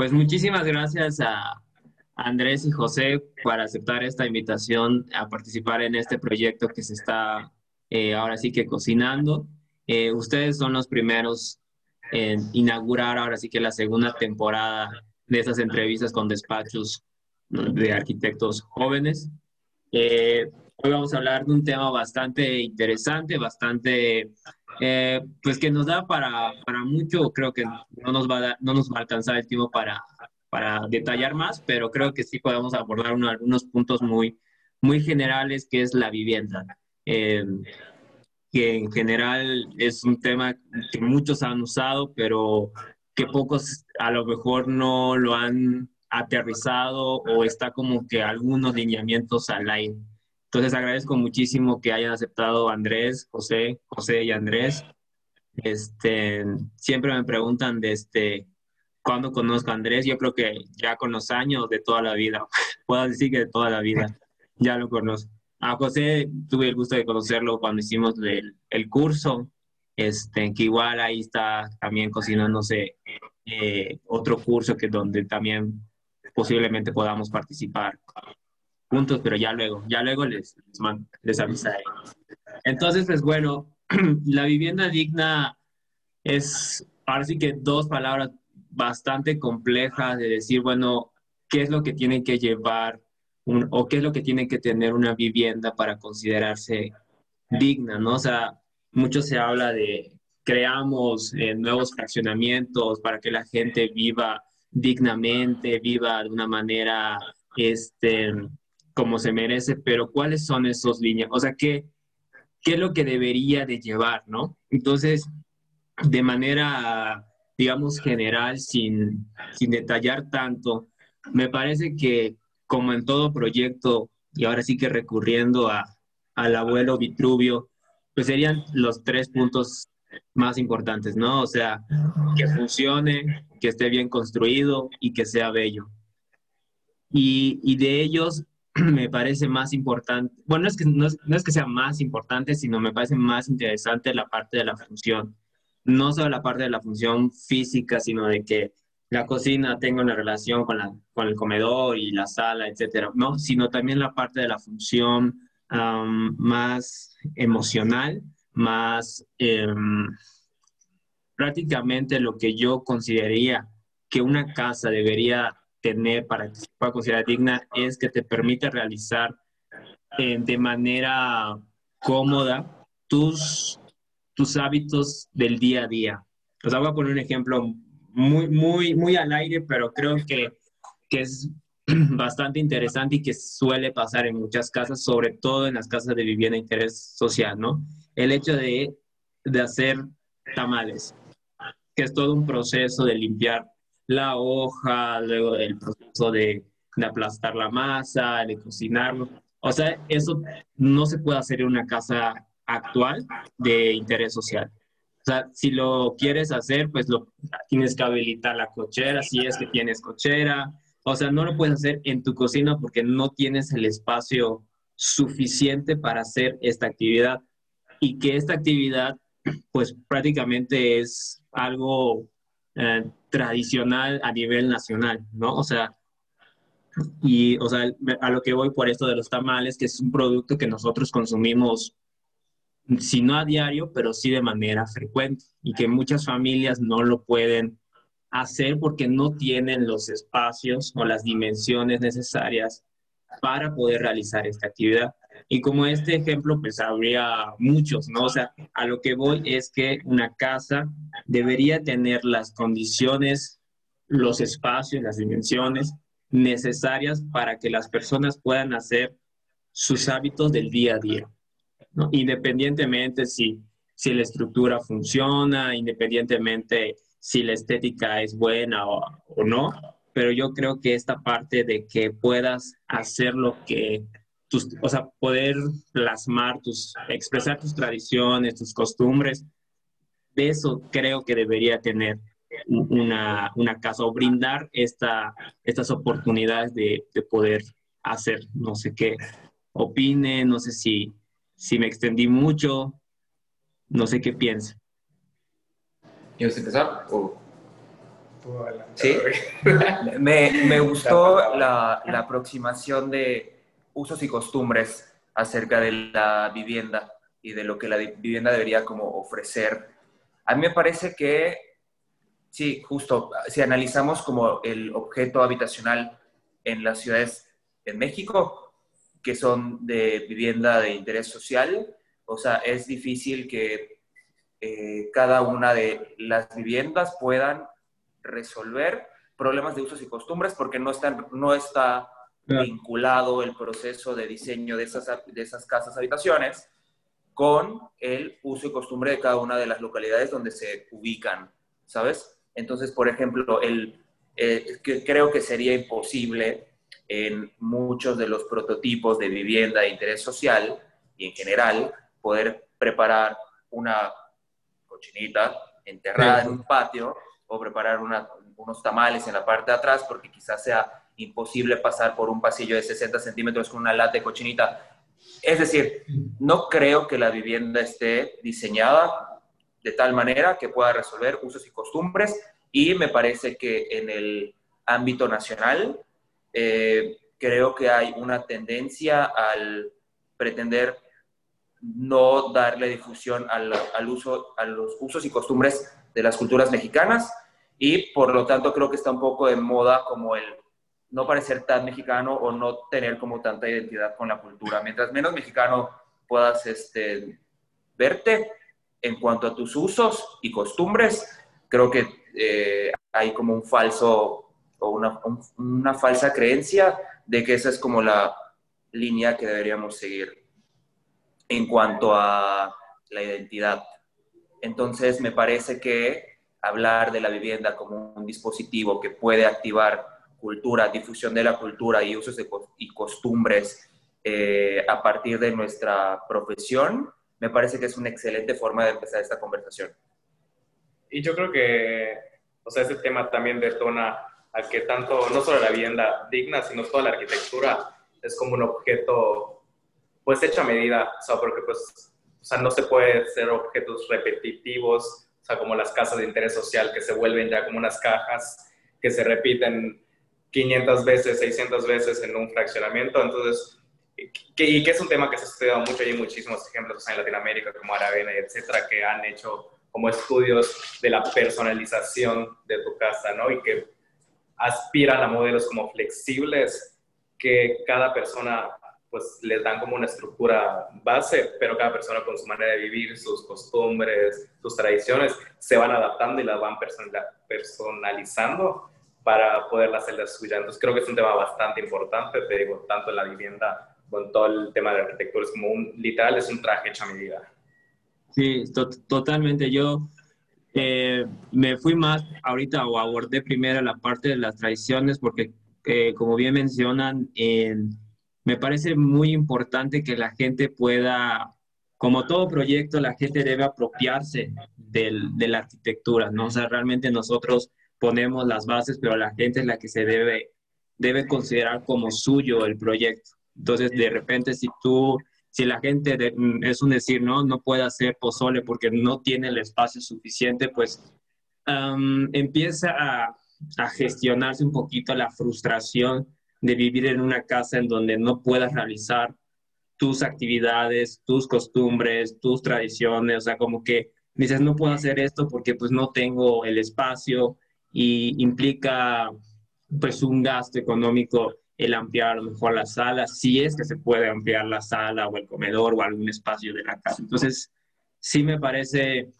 Pues muchísimas gracias a Andrés y José por aceptar esta invitación a participar en este proyecto que se está eh, ahora sí que cocinando. Eh, ustedes son los primeros en inaugurar ahora sí que la segunda temporada de esas entrevistas con despachos de arquitectos jóvenes. Eh, hoy vamos a hablar de un tema bastante interesante, bastante, eh, pues que nos da para, para, mucho, creo que no nos, va a no nos va a alcanzar el tiempo para, para detallar más, pero creo que sí podemos abordar algunos puntos muy, muy generales, que es la vivienda. Eh, que en general es un tema que muchos han usado, pero que pocos a lo mejor no lo han aterrizado o está como que algunos lineamientos al aire. Entonces agradezco muchísimo que hayan aceptado Andrés, José, José y Andrés. Este, siempre me preguntan de este, cuándo conozco a Andrés. Yo creo que ya con los años de toda la vida, puedo decir que de toda la vida, ya lo conozco. A José tuve el gusto de conocerlo cuando hicimos el, el curso, este, que igual ahí está también cocinándose eh, otro curso que donde también posiblemente podamos participar juntos, pero ya luego, ya luego les, les, avisaré. Entonces, pues bueno, la vivienda digna es, ahora sí que dos palabras bastante complejas de decir, bueno, qué es lo que tiene que llevar o qué es lo que tiene que tener una vivienda para considerarse digna, ¿no? O sea, mucho se habla de creamos eh, nuevos fraccionamientos para que la gente viva dignamente, viva de una manera este, como se merece, pero ¿cuáles son esos líneas? O sea, ¿qué, ¿qué es lo que debería de llevar, no? Entonces, de manera, digamos, general, sin, sin detallar tanto, me parece que como en todo proyecto, y ahora sí que recurriendo a, al abuelo Vitruvio, pues serían los tres puntos más importantes, ¿no? O sea, que funcione, que esté bien construido y que sea bello. Y, y de ellos me parece más importante, bueno, no es, que, no es, que sea más importante, sino me parece más interesante la parte de la función. No solo la parte de la función física, sino de que la cocina tenga una relación con, la, con el comedor y la sala, etcétera, ¿no? Sino también la parte de la función más emocional, más em, prácticamente lo que yo consideraría que una casa debería tener para que se pueda considerar digna es que te permite realizar eh, de manera cómoda tus, tus hábitos del día a día. Os voy a poner un ejemplo muy, muy, muy al aire, pero creo que, que es bastante interesante y que suele pasar en muchas casas, sobre todo en las casas de vivienda de interés social, ¿no? El hecho de, de hacer tamales, que es todo un proceso de limpiar la hoja, luego el proceso de, de aplastar la masa, de cocinarlo. O sea, eso no se puede hacer en una casa actual de interés social. O sea, si lo quieres hacer, pues lo, tienes que habilitar la cochera, si es que tienes cochera, o sea, no lo puedes hacer en tu cocina porque no tienes el espacio suficiente para hacer esta actividad. Y que esta actividad, pues prácticamente es algo eh, tradicional a nivel nacional, ¿no? O sea, y, o sea, a lo que voy por esto de los tamales, que es un producto que nosotros consumimos, si no a diario, pero sí de manera frecuente, y que muchas familias no lo pueden hacer porque no tienen los espacios o las dimensiones necesarias para poder realizar esta actividad. Y como este ejemplo, pues habría muchos, ¿no? O sea, a lo que voy es que una casa debería tener las condiciones, los espacios, las dimensiones necesarias para que las personas puedan hacer sus hábitos del día a día, ¿no? Independientemente si, si la estructura funciona, independientemente si la estética es buena o, no, pero yo creo que esta parte de que puedas hacer lo que, tus, o sea, poder plasmar tus, expresar tus tradiciones, tus costumbres, de eso creo que debería tener una, una casa o brindar esta, estas oportunidades de, de, poder hacer, no sé qué opine, no sé si, si me extendí mucho, no sé qué piense. ¿Quieres empezar? O... Sí, me, me gustó la, la aproximación de usos y costumbres acerca de la vivienda y de lo que la vivienda debería como ofrecer. A mí me parece que, sí, justo, si analizamos como el objeto habitacional en las ciudades en México, que son de vivienda de interés social, o sea, es difícil que eh, cada una de las viviendas puedan resolver problemas de usos y costumbres porque no, están, no está vinculado el proceso de diseño de esas, de esas casas habitaciones con el uso y costumbre de cada una de las localidades donde se ubican, ¿sabes? Entonces, por ejemplo, el, eh, que creo que sería imposible en muchos de los prototipos de vivienda de interés social y en general poder preparar una cochinita enterrada en un patio o preparar unos tamales en la parte de atrás porque quizás sea imposible pasar por un pasillo de 60 centímetros con una lata de cochinita. Es decir, no creo que la vivienda esté diseñada de tal manera que pueda resolver usos y costumbres y me parece que en el ámbito nacional eh, creo que hay una tendencia al pretender no darle difusión al, al, uso, a los usos y costumbres de las culturas mexicanas y por lo tanto creo que está un poco de moda como el no parecer tan mexicano o no tener como tanta identidad con la cultura. Mientras menos mexicano puedas este, verte en cuanto a tus usos y costumbres, creo que eh, hay como un falso o una, una falsa creencia de que esa es como la línea que deberíamos seguir en cuanto a la identidad. Entonces, me parece que hablar de la vivienda como un dispositivo que puede activar cultura, difusión de la cultura y usos y costumbres eh, a partir de nuestra profesión, me parece que es una excelente forma de empezar esta conversación. Y yo creo que, o sea, ese tema también detona a que tanto, no solo la vivienda digna, sino toda la arquitectura es como un objeto, pues, hecho a medida, o sea, porque, pues, o sea, no se puede ser objetos repetitivos, o sea, como las casas de interés social que se vuelven ya como unas cajas que se repiten 500 veces, 600 veces en un fraccionamiento. Entonces, y que es un tema que se ha estudiado mucho, hay muchísimos ejemplos en Latinoamérica como Aravena, etcétera, que han hecho como estudios de la personalización de tu casa, ¿no? Y que aspiran a modelos como flexibles que cada persona pues les dan como una estructura base, pero cada persona con su manera de vivir, sus costumbres, sus tradiciones, se van adaptando y las van personalizando para poder hacer la suya. Entonces creo que es un tema bastante importante, te digo, tanto en la vivienda con todo el tema de la arquitectura, es como un, literal, es un traje hecho a medida. Sí, totalmente. Yo eh, me fui más ahorita o abordé primero la parte de las tradiciones porque, eh, como bien mencionan, me parece muy importante que la gente pueda, como todo proyecto, la gente debe apropiarse del, de la arquitectura, ¿no? O sea, realmente nosotros ponemos las bases, pero la gente es la que se debe, debe considerar como suyo el proyecto. Entonces, de repente, si tú, si la gente, es un decir, no, no puede hacer pozole porque no tiene el espacio suficiente, pues empieza a, a gestionarse un poquito la frustración de vivir en una casa en donde no puedas realizar tus actividades, tus costumbres, tus tradiciones, o sea, como que dices, no puedo hacer esto porque pues no tengo el espacio, y implica pues un gasto económico el ampliar a lo mejor la sala, si es que se puede ampliar la sala o el comedor o algún espacio de la casa. Entonces, sí me parece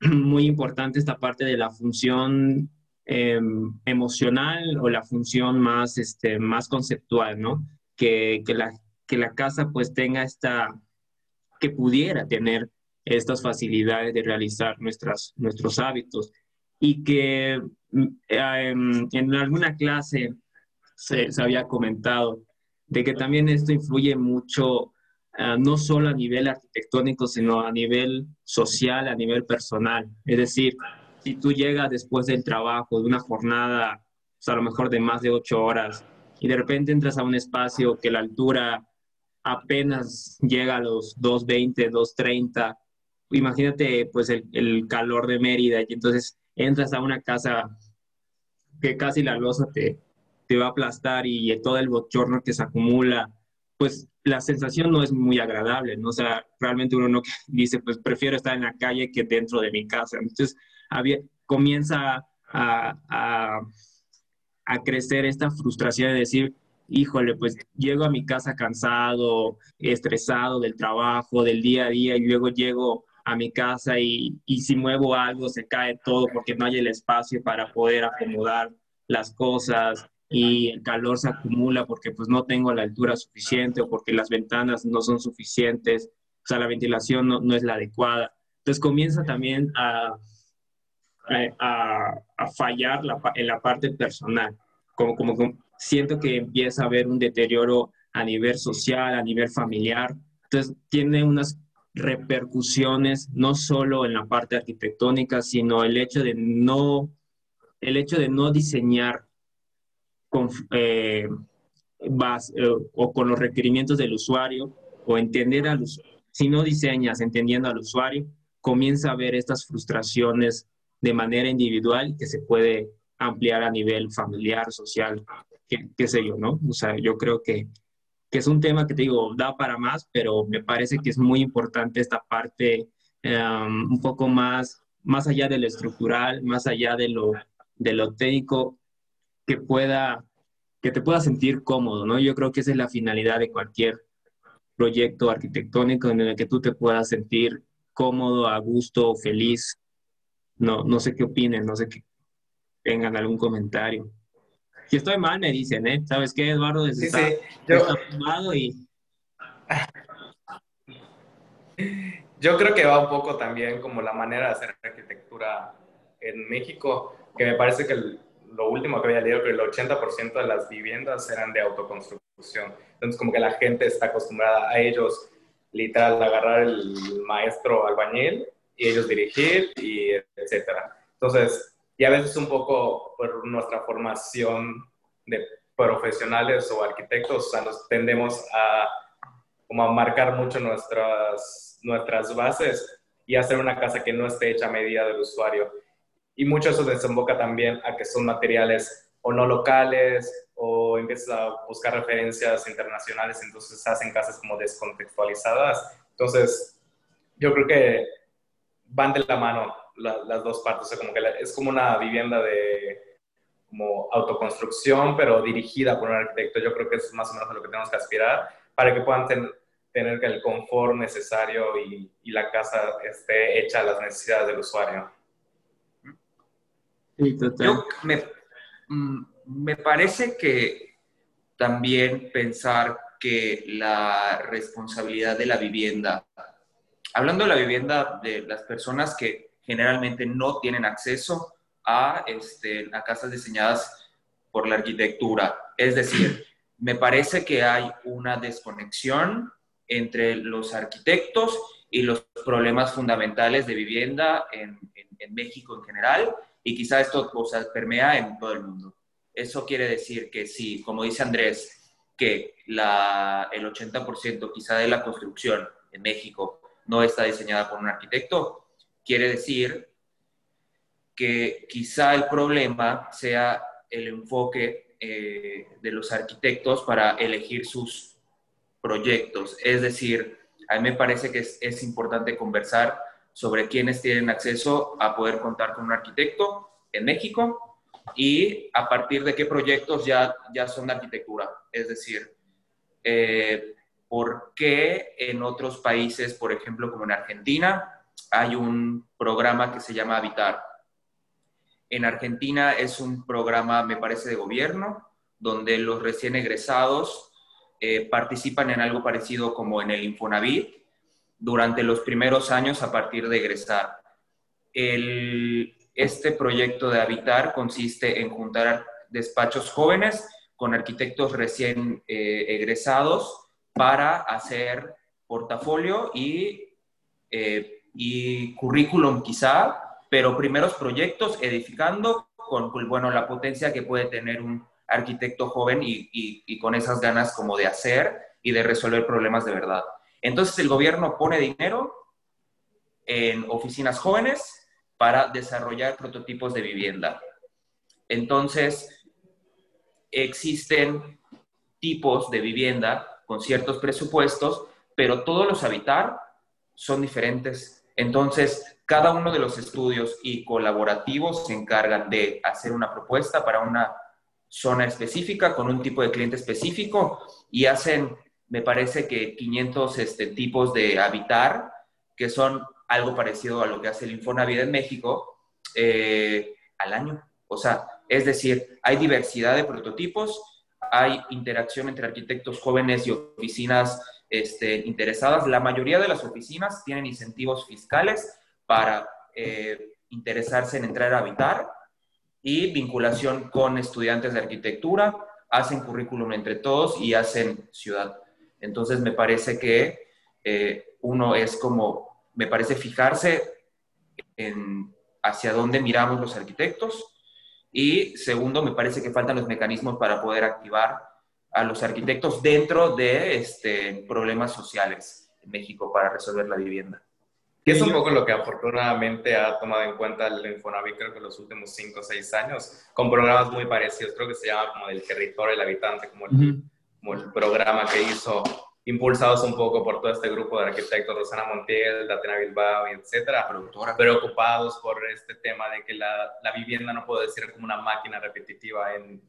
muy importante esta parte de la función em, emocional o la función más, este, más conceptual, ¿no? Que, que, la, que la casa pues tenga esta, que pudiera tener estas facilidades de realizar nuestras, nuestros hábitos y que mm, en, alguna clase se, había comentado de que también esto influye mucho, ah, no solo a nivel arquitectónico, sino a nivel social, a nivel personal. Es decir, si tú llegas después del trabajo, de una jornada, pues, a lo mejor de más de ocho horas, y de repente entras a un espacio que la altura apenas llega a los 220, 230, imagínate pues el, el calor de Mérida, y entonces entras a una casa que casi la losa te, te va a aplastar y todo el bochorno que se acumula, pues la sensación no es muy agradable, ¿no? O sea, realmente uno no dice, pues prefiero estar en la calle que dentro de mi casa. Entonces, había, comienza a, a, a crecer esta frustración de decir, híjole, pues llego a mi casa cansado, estresado del trabajo, del día a día, y luego llego a mi casa y, y, si muevo algo se cae todo porque no hay el espacio para poder acomodar las cosas y el calor se acumula porque pues no tengo la altura suficiente o porque las ventanas no son suficientes, o sea, la ventilación no, no es la adecuada. Entonces comienza también a, a, a fallar la, en la parte personal, como, como, como siento que empieza a haber un deterioro a nivel social, a nivel familiar. Entonces tiene unas repercusiones no solo en la parte arquitectónica, sino el hecho de no, el hecho de no diseñar con, eh, eh, o con los requerimientos del usuario o entender al usuario. Si no diseñas entendiendo al usuario, comienza a haber estas frustraciones de manera individual que se puede ampliar a nivel familiar, social, qué sé yo, ¿no? O sea, yo creo que que es un tema que te digo, da para más, pero me parece que es muy importante esta parte um, un poco más, más allá de lo estructural, más allá de lo, de lo técnico, que pueda, que te pueda sentir cómodo, ¿no? Yo creo que esa es la finalidad de cualquier proyecto arquitectónico en el que tú te puedas sentir cómodo, a gusto, feliz. No, no sé qué opinen, no sé qué tengan algún comentario. Si estoy mal, me dicen, ¿eh? ¿Sabes qué, Eduardo? Sí, sí. Yo... y... Yo creo que va un poco también como la manera de hacer arquitectura en México, que me parece que lo último que había leído, que el 80% de las viviendas eran de autoconstrucción. Entonces, como que la gente está acostumbrada a ellos, literal, agarrar el maestro albañil y ellos dirigir y etcétera. Entonces, y a veces un poco por nuestra formación de profesionales o arquitectos, o sea, nos tendemos a, como a marcar mucho nuestras, nuestras bases y hacer una casa que no esté hecha a medida del usuario. Y mucho eso desemboca también a que son materiales o no locales o empiezas a buscar referencias internacionales, entonces hacen casas como descontextualizadas. Entonces, yo creo que van de la mano las dos partes, o sea, como que es como una vivienda de como autoconstrucción, pero dirigida por un arquitecto. Yo creo que es más o menos a lo que tenemos que aspirar para que puedan tener el confort necesario y, y, la casa esté hecha a las necesidades del usuario. Sí, Yo me, mm, me parece que también pensar que la responsabilidad de la vivienda, hablando de la vivienda de las personas que generalmente no tienen acceso a, este, a casas diseñadas por la arquitectura. Es decir, me parece que hay una desconexión entre los arquitectos y los problemas fundamentales de vivienda en, en, México en general y quizá esto o sea, permea en todo el mundo. Eso quiere decir que sí, como dice Andrés, que la, el 80% quizá de la construcción en México no está diseñada por un arquitecto, Quiere decir que quizá el problema sea el enfoque eh, de los arquitectos para elegir sus proyectos. Es decir, a mí me parece que es, importante conversar sobre quiénes tienen acceso a poder contar con un arquitecto en México y a partir de qué proyectos ya, ya son de arquitectura. Es decir, eh, por qué en otros países, por ejemplo, como en Argentina, hay un programa que se llama Habitar. En Argentina es un programa, me parece, de gobierno, donde los recién egresados eh, participan en algo parecido como en el Infonavit durante los primeros años a partir de egresar. este proyecto de Habitar consiste en juntar despachos jóvenes con arquitectos recién eh, egresados para hacer portafolio y eh, y currículum quizá, pero primeros proyectos edificando con, bueno, la potencia que puede tener un arquitecto joven y, y, con esas ganas como de hacer y de resolver problemas de verdad. Entonces el gobierno pone dinero en oficinas jóvenes para desarrollar prototipos de vivienda. Entonces, existen tipos de vivienda con ciertos presupuestos, pero todos los habitar son diferentes. Entonces, cada uno de los estudios y colaborativos se encargan de hacer una propuesta para una zona específica con un tipo de cliente específico y hacen, me parece que 500 este, tipos de habitar, que son algo parecido a lo que hace el Infonavit en México, eh, al año. O sea, es decir, hay diversidad de prototipos, hay interacción entre arquitectos jóvenes y oficinas este, interesadas. La mayoría de las oficinas tienen incentivos fiscales para eh, interesarse en entrar a habitar y vinculación con estudiantes de arquitectura, hacen currículum entre todos y hacen ciudad. Entonces me parece que eh, uno es como, me parece fijarse en hacia dónde miramos los arquitectos y segundo, me parece que faltan los mecanismos para poder activar a los arquitectos dentro de este, problemas sociales en México para resolver la vivienda. Que es un poco lo que afortunadamente ha tomado en cuenta el Infonavit, creo que en los últimos 5 o 6 años, con programas muy parecidos. Creo que se llama como el territorio del habitante, como el, como el programa que hizo, impulsados un poco por todo este grupo de arquitectos, Rosana Montiel, Datena Bilbao, etcétera, preocupados por este tema de que la, la, vivienda no puede ser como una máquina repetitiva en,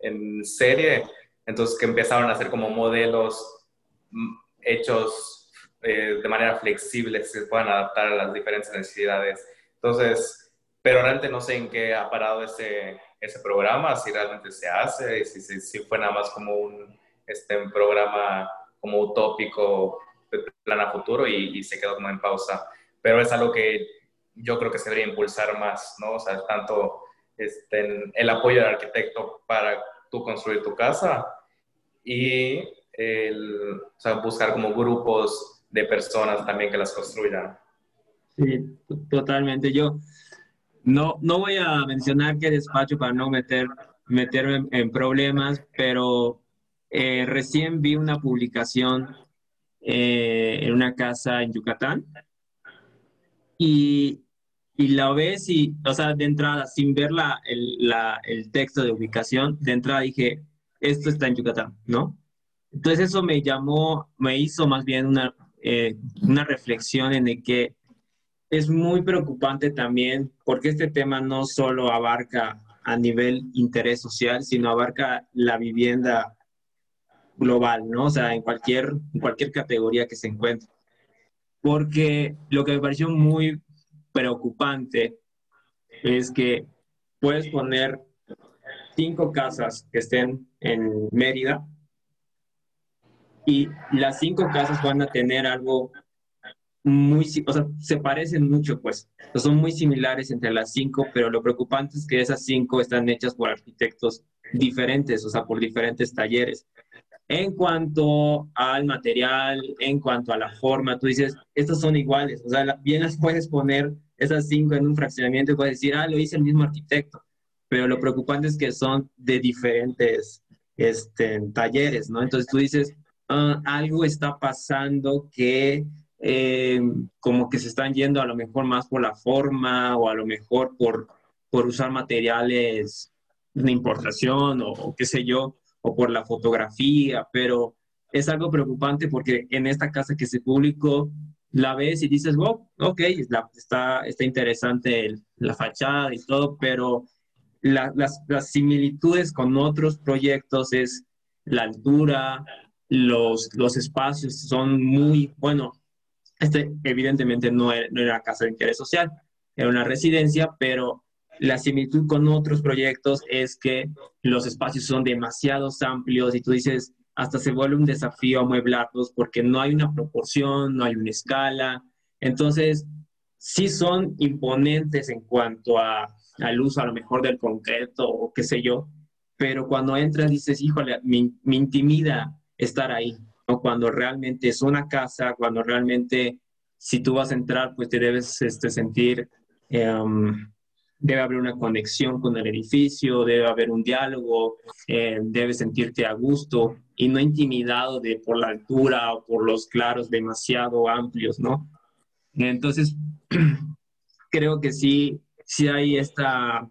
en serie, entonces que empezaron a hacer como modelos mm, hechos eh, de manera flexible, que se puedan adaptar a las diferentes necesidades. Entonces, pero realmente no sé en qué ha parado ese, ese programa, si realmente se hace, si, si, si fue nada más como un este, programa como utópico de plan a futuro y, y, se quedó como en pausa. Pero es algo que yo creo que se debería impulsar más, ¿no? O sea, tanto este, el apoyo del arquitecto para tú construir tu casa y el, o sea, buscar como grupos de personas también que las construyan. Sí, totalmente. Yo no, no voy a mencionar qué despacho para no meter, meterme en, problemas, pero eh, recién vi una publicación eh, en una casa en Yucatán y y la ves y, o sea, de entrada, sin ver la, el, la, el texto de ubicación, de entrada dije, esto está en Yucatán, ¿no? Entonces eso me llamó, me hizo más bien una, eh, una reflexión en el que es muy preocupante también porque este tema no solo abarca a nivel interés social, sino abarca la vivienda global, ¿no? O sea, en cualquier, en cualquier categoría que se encuentre. Porque lo que me pareció muy preocupante es que puedes poner cinco casas que estén en Mérida y las cinco casas van a tener algo muy, o sea, se parecen mucho, pues, son muy similares entre las cinco, pero lo preocupante es que esas cinco están hechas por arquitectos diferentes, o sea, por diferentes talleres. En cuanto al material, en cuanto a la forma, tú dices, estas son iguales, o sea, bien las puedes poner esas cinco en un fraccionamiento y puedes decir, ah, lo hice el mismo arquitecto, pero lo preocupante es que son de diferentes este, talleres, ¿no? Entonces tú dices, ah, algo está pasando que eh, como que se están yendo a lo mejor más por la forma o a lo mejor por, por usar materiales de importación o qué sé yo, o por la fotografía, pero es algo preocupante porque en esta casa que se publicó, la ves y dices, wow, ok, está, está interesante la fachada y todo, pero las, las, similitudes con otros proyectos es la altura, los, los espacios son muy, bueno, este evidentemente no era, no casa de interés social, era una residencia, pero la similitud con otros proyectos es que los espacios son demasiado amplios y tú dices, hasta se vuelve un desafío amueblarlos porque no hay una proporción, no hay una escala. Entonces, sí son imponentes en cuanto a, al uso a lo mejor del concreto o qué sé yo, pero cuando entras dices, híjole, me, intimida estar ahí, ¿no? Cuando realmente es una casa, cuando realmente si tú vas a entrar, pues te debes este, sentir... Em, debe haber una conexión con el edificio, debe haber un diálogo, eh, debes sentirte a gusto y no intimidado de por la altura o por los claros demasiado amplios, ¿no? Entonces, creo que sí, sí hay esta,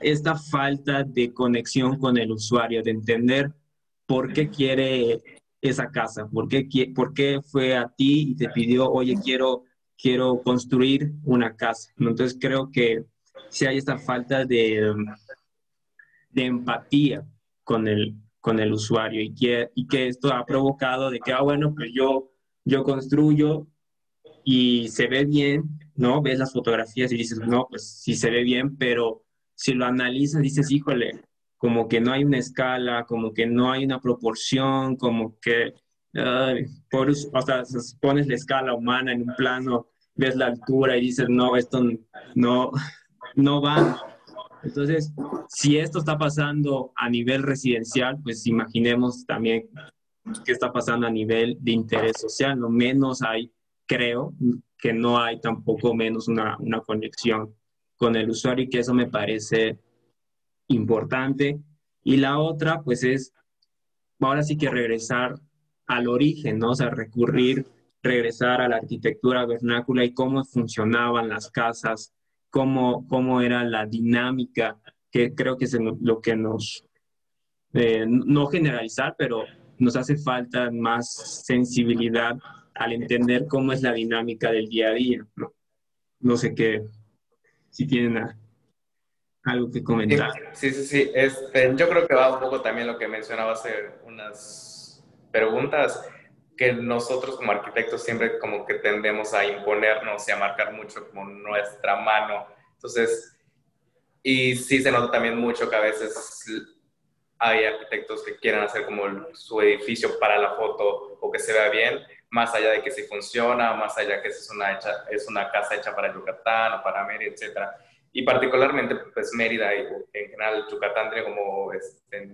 esta falta de conexión con el usuario, de entender por qué quiere esa casa, por qué, por qué fue a ti y te pidió, oye, quiero, quiero construir una casa. Entonces creo que si hay esta falta de, de empatía con el, con el usuario y que, y que esto ha provocado de que, ah, bueno, pues yo, yo construyo y se ve bien, ¿no? Ves las fotografías y dices, no, pues sí se ve bien, pero si lo analizas, dices, híjole, como que no hay una escala, como que no hay una proporción, como que, por, o sea, pones la escala humana en un plano, ves la altura y dices, no, esto no, no va. Entonces, si esto está pasando a nivel residencial, pues imaginemos también qué está pasando a nivel de interés social. No menos hay, creo, que no hay tampoco menos una, una conexión con el usuario y que eso me parece importante. Y la otra, pues es, ahora sí que regresar al origen, ¿no? O sea, recurrir, regresar a la arquitectura vernácula y cómo funcionaban las casas, cómo, cómo era la dinámica, que creo que es lo que nos, eh, no generalizar, pero nos hace falta más sensibilidad al entender cómo es la dinámica del día a día. No, no sé qué, si tienen algo que comentar. Sí, sí, sí. Este, yo creo que va un poco también lo que mencionaba hace unas preguntas que nosotros como arquitectos siempre como que tendemos a imponernos y a marcar mucho como nuestra mano. Entonces, y sí se nota también mucho que a veces hay arquitectos que quieren hacer como su edificio para la foto o que se vea bien, más allá de que si funciona, más allá que es una, hecha, es una casa hecha para Yucatán o para Mérida, etc. Y particularmente, pues Mérida y en general Yucatán tiene como, este,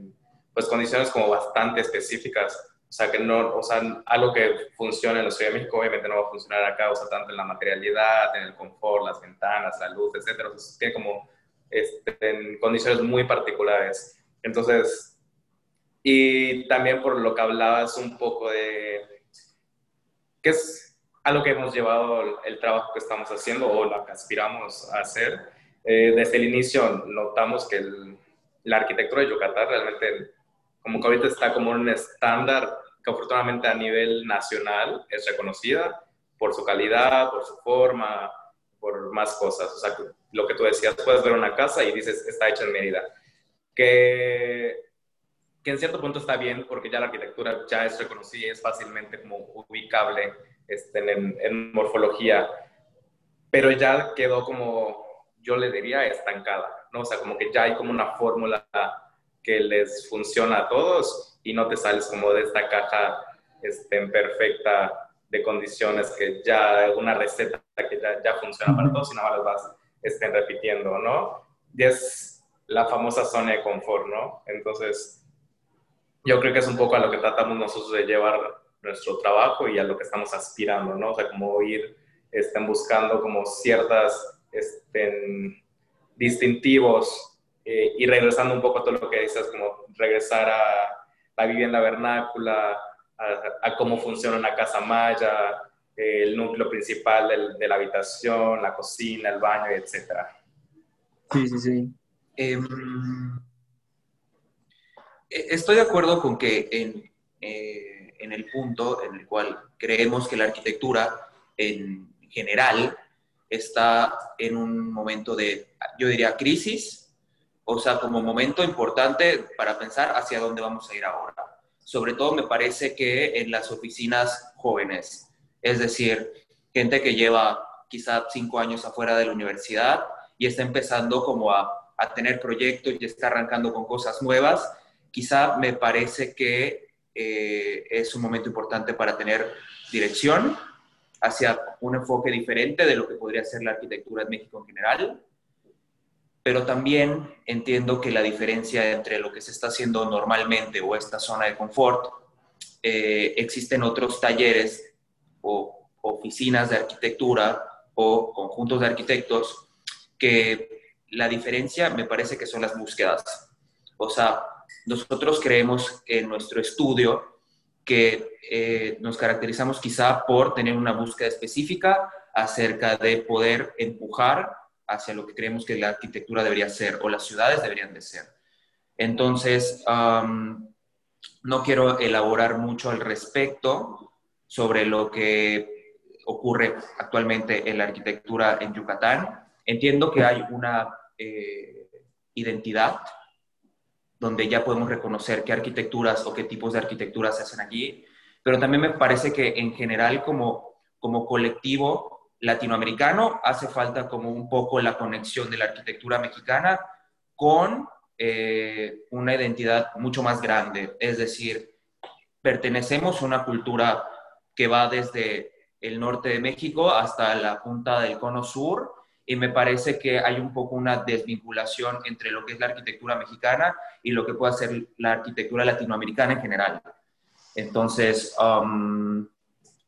pues condiciones como bastante específicas sea, que no, o sea, algo que funciona en la Ciudad de México obviamente no va a funcionar acá, o sea, tanto en la materialidad, en el confort, las ventanas, la luz, etcétera. O sea, tiene como este, en condiciones muy particulares. Entonces, y también por lo que hablabas un poco de qué es algo que hemos llevado el trabajo que estamos haciendo o lo que aspiramos a hacer. Eh, desde el inicio notamos que la arquitectura de Yucatán realmente como que ahorita está como un estándar que afortunadamente a nivel nacional es reconocida por su calidad, por su forma, por más cosas. O sea, lo que tú decías, puedes ver una casa y dices, está hecha en Mérida. Que, que en cierto punto está bien porque ya la arquitectura ya es reconocida y es fácilmente como ubicable este, en, en morfología, pero ya quedó como, yo le diría, estancada, ¿no? O sea, como que ya hay como una fórmula que les funciona a todos y no te sales como de esta caja este, en perfecta de condiciones que ya una receta que ya, ya funciona para todos y nada más las vas estén repitiendo, ¿no? Y es la famosa zona de confort, ¿no? Entonces, yo creo que es un poco a lo que tratamos nosotros de llevar nuestro trabajo y a lo que estamos aspirando, ¿no? O sea, como ir estén buscando como ciertas estén, distintivos eh, y regresando un poco a todo lo que dices, como regresar a la vivienda vernácula, a, cómo funciona una casa maya, el núcleo principal de la habitación, la cocina, el baño, etc. Sí, sí, sí. Em, e, estoy de acuerdo con que en, eh, en el punto en el cual creemos que la arquitectura en general está en un momento de, yo diría, crisis, o sea, como momento importante para pensar hacia dónde vamos a ir ahora. Sobre todo me parece que en las oficinas jóvenes, es decir, gente que lleva quizá cinco años afuera de la universidad y está empezando como a, a tener proyectos y está arrancando con cosas nuevas, quizá me parece que eh, es un momento importante para tener dirección hacia un enfoque diferente de lo que podría ser la arquitectura en México en general pero también entiendo que la diferencia entre lo que se está haciendo normalmente o esta zona de confort, eh, existen otros talleres o oficinas de arquitectura o conjuntos de arquitectos que la diferencia me parece que son las búsquedas. O sea, nosotros creemos en nuestro estudio que eh, nos caracterizamos quizá por tener una búsqueda específica acerca de poder empujar hacia lo que creemos que la arquitectura debería ser o las ciudades deberían de ser. Entonces, no quiero elaborar mucho al respecto sobre lo que ocurre actualmente en la arquitectura en Yucatán. Entiendo que hay una eh, identidad donde ya podemos reconocer qué arquitecturas o qué tipos de arquitecturas se hacen aquí, pero también me parece que en general como, como colectivo latinoamericano hace falta como un poco la conexión de la arquitectura mexicana con eh, una identidad mucho más grande, es decir, pertenecemos a una cultura que va desde el norte de México hasta la punta del cono sur y me parece que hay un poco una desvinculación entre lo que es la arquitectura mexicana y lo que puede ser la arquitectura latinoamericana en general. Entonces, um,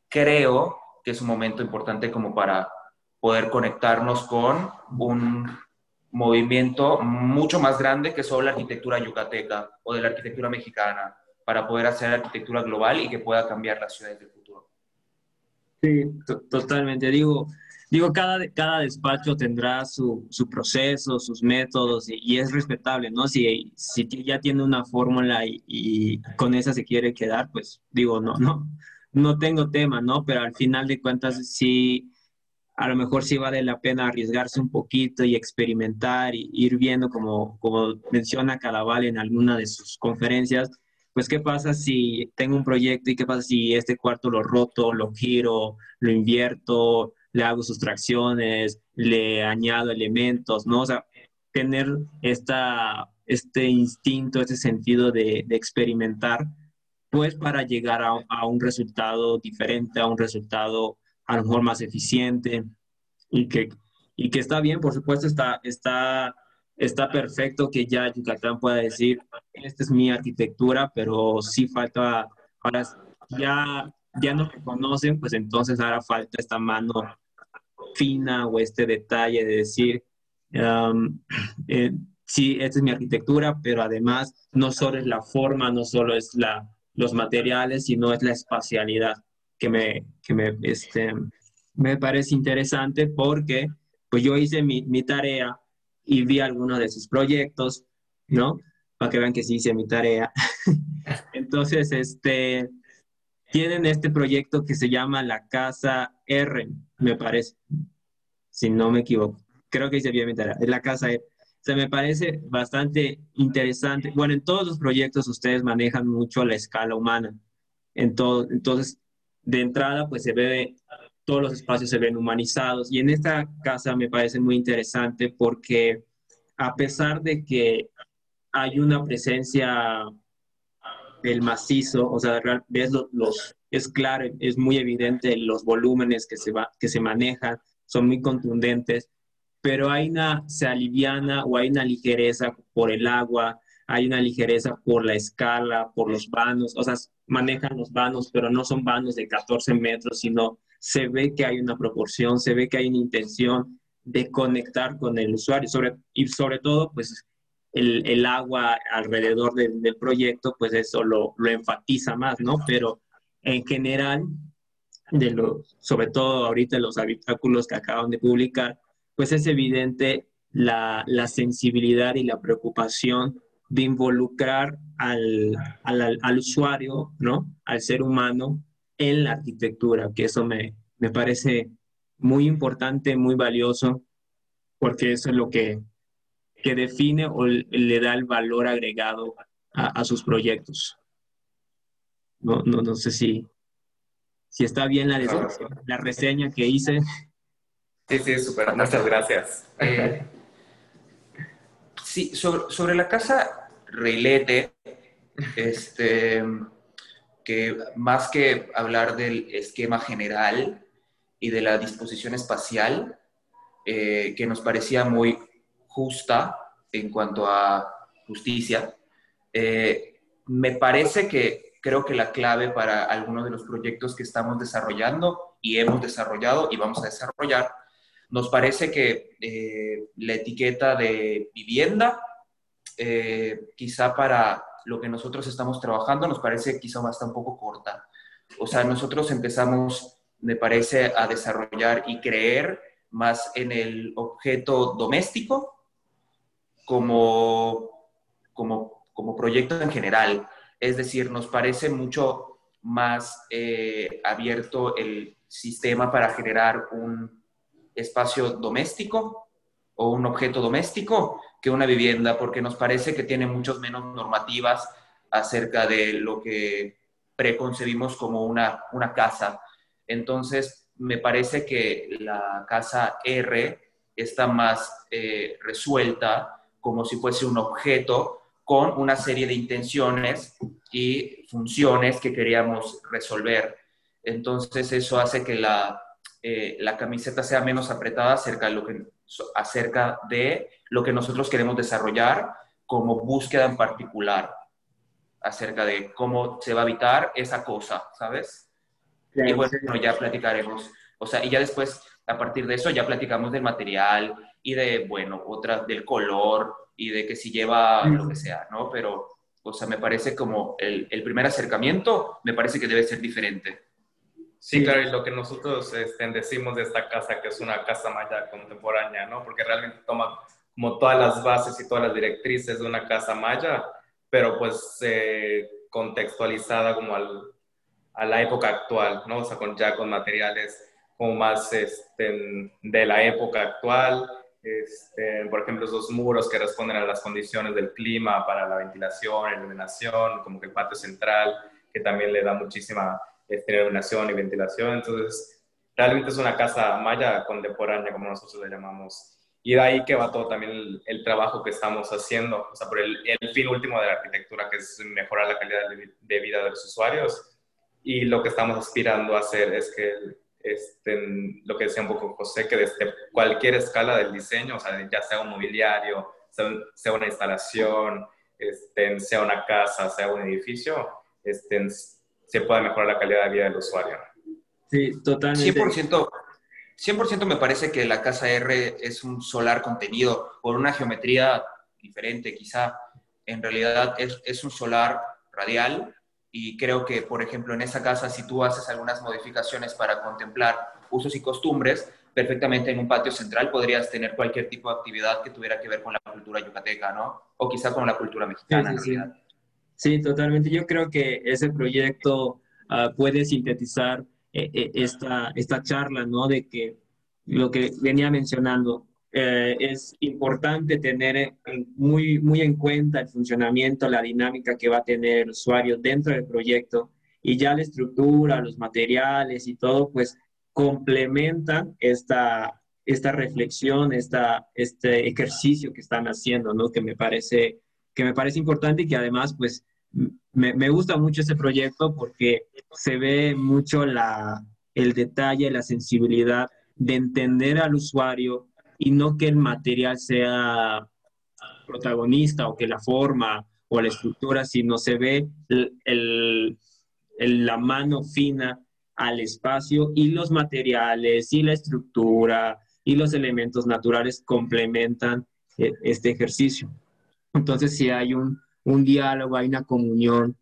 creo que es un momento importante como para poder conectarnos con un movimiento mucho más grande que solo la arquitectura yucateca o de la arquitectura mexicana para poder hacer arquitectura global y que pueda cambiar las ciudades del futuro. Sí, totalmente. Digo, digo cada, cada despacho tendrá su, su proceso, sus métodos y, es respetable, ¿no? Si, si ya tiene una fórmula y, y, con esa se quiere quedar, pues digo, no, no, no tengo tema, ¿no? Pero al final de cuentas sí a lo mejor sí vale la pena arriesgarse un poquito y experimentar y ir viendo, como, como menciona Calaval en alguna de sus conferencias, pues qué pasa si tengo un proyecto y qué pasa si este cuarto lo roto, lo giro, lo invierto, le hago sustracciones, le añado elementos, ¿no? O sea, tener esta, este instinto, este sentido de experimentar, pues para llegar a, a un resultado diferente, a un resultado a lo mejor más eficiente. Y que, y que está bien, por supuesto, está, está, está perfecto que ya Yucatán pueda decir, esta es mi arquitectura, pero sí falta, ahora ya, ya no me conocen, pues entonces hará falta esta mano fina o este detalle de decir, um, eh, sí, esta es mi arquitectura, pero además no solo es la forma, no solo es la, los materiales, sino es la espacialidad que me, que me, este, me parece interesante porque pues yo hice mi, mi tarea y vi algunos de sus proyectos, ¿no? Para que vean que sí hice mi tarea. Entonces, este, tienen este proyecto que se llama La Casa R, me parece, si no me equivoco. Creo que hice bien mi tarea. Es la Casa R. O sea, me parece bastante interesante. Bueno, en todos los proyectos ustedes manejan mucho la escala humana. En todo, entonces, de entrada, pues se ve, todos los espacios se ven humanizados. Y en esta casa me parece muy interesante porque a pesar de que hay una presencia del macizo, o sea, ves los, es claro, es muy evidente los volúmenes que se, va, que se manejan, son muy contundentes, pero hay una, se aliviana o hay una ligereza por el agua, hay una ligereza por la escala, por los vanos, o sea, manejan los vanos, pero no son vanos de 14 metros, sino se ve que hay una proporción, se ve que hay una intención de conectar con el usuario, sobre, y sobre todo, pues, el, el agua alrededor del proyecto, pues eso lo, lo, enfatiza más, ¿no? Pero en general, de lo, sobre todo ahorita los habitáculos que acaban de publicar, pues es evidente la, la sensibilidad y la preocupación de involucrar al, al, al, usuario, ¿no? Al ser humano en la arquitectura, que eso me, me parece muy importante, muy valioso, porque eso es lo que, que define o le da el valor agregado a, a sus proyectos. No, no, no, sé si, si está bien la, la reseña que hice. Sí, sí, súper. Muchas gracias. Eh, Sí, sobre, la casa Reilete, este, que más que hablar del esquema general y de la disposición espacial, eh, que nos parecía muy justa en cuanto a justicia, eh, me parece que creo que la clave para algunos de los proyectos que estamos desarrollando y hemos desarrollado y vamos a desarrollar nos parece que eh, la etiqueta de vivienda, eh, quizá para lo que nosotros estamos trabajando, nos parece quizá estar un poco corta. O sea, nosotros empezamos, me parece, a desarrollar y creer más en el objeto doméstico como, como, como proyecto en general. Es decir, nos parece mucho más eh, abierto el sistema para generar un espacio doméstico o un objeto doméstico que una vivienda, porque nos parece que tiene muchos menos normativas acerca de lo que preconcebimos como una, una casa. Entonces, me parece que la casa R está más eh, resuelta como si fuese un objeto con una serie de intenciones y funciones que queríamos resolver. Entonces, eso hace que la, eh, la camiseta sea menos apretada acerca de, lo que, acerca de lo que nosotros queremos desarrollar como búsqueda en particular, acerca de cómo se va a evitar esa cosa, ¿sabes? y bueno, ya platicaremos, o sea, y ya después, a partir de eso, ya platicamos del material y de, bueno, otra, del color y de que si lleva lo que sea, ¿no? Pero, o sea, me parece como el, el primer acercamiento, me parece que debe ser diferente. Sí, claro, y lo que nosotros este, decimos de esta casa, que es una casa maya contemporánea, ¿no? Porque realmente toma como todas las bases y todas las directrices de una casa maya, pero pues eh, contextualizada como al, a la época actual, ¿no? O sea, con, ya con materiales como más este, de la época actual, este, por ejemplo, esos muros que responden a las condiciones del clima para la ventilación, iluminación, como que el patio central, que también le da muchísima este, iluminación y ventilación. Entonces, realmente es una casa maya contemporánea, como nosotros le llamamos. Y de ahí que va todo también el, trabajo que estamos haciendo, o sea, por el, el, fin último de la arquitectura, que es mejorar la calidad de, vida de los usuarios. Y lo que estamos aspirando a hacer es que, este, lo que decía un poco José, que desde cualquier escala del diseño, o sea, ya sea un mobiliario, sea, una instalación, este, sea una casa, sea un edificio, este, se pueda mejorar la calidad de vida del usuario. Sí, totalmente. 100%, 100% me parece que la casa R es un solar contenido por una geometría diferente, quizá. En realidad es, es un solar radial y creo que, por ejemplo, en esa casa, si tú haces algunas modificaciones para contemplar usos y costumbres, perfectamente en un patio central podrías tener cualquier tipo de actividad que tuviera que ver con la cultura yucateca, ¿no? O quizá con la cultura mexicana, en realidad. Sí, totalmente. Yo creo que ese proyecto ah, puede sintetizar eh, eh, esta, esta charla, ¿no? De que lo que venía mencionando, eh, es importante tener muy, muy en cuenta el funcionamiento, la dinámica que va a tener el usuario dentro del proyecto y ya la estructura, los materiales y todo, pues complementan esta, esta reflexión, esta, este ejercicio que están haciendo, ¿no? Que me parece que me parece importante y que además, pues, me, me gusta mucho ese proyecto porque se ve mucho la, el detalle, la sensibilidad de entender al usuario y no que el material sea protagonista o que la forma o la estructura, sino se ve el, el, la mano fina al espacio y los materiales y la estructura y los elementos naturales complementan eh, este ejercicio. Entonces, si hay un, diálogo, hay una comunión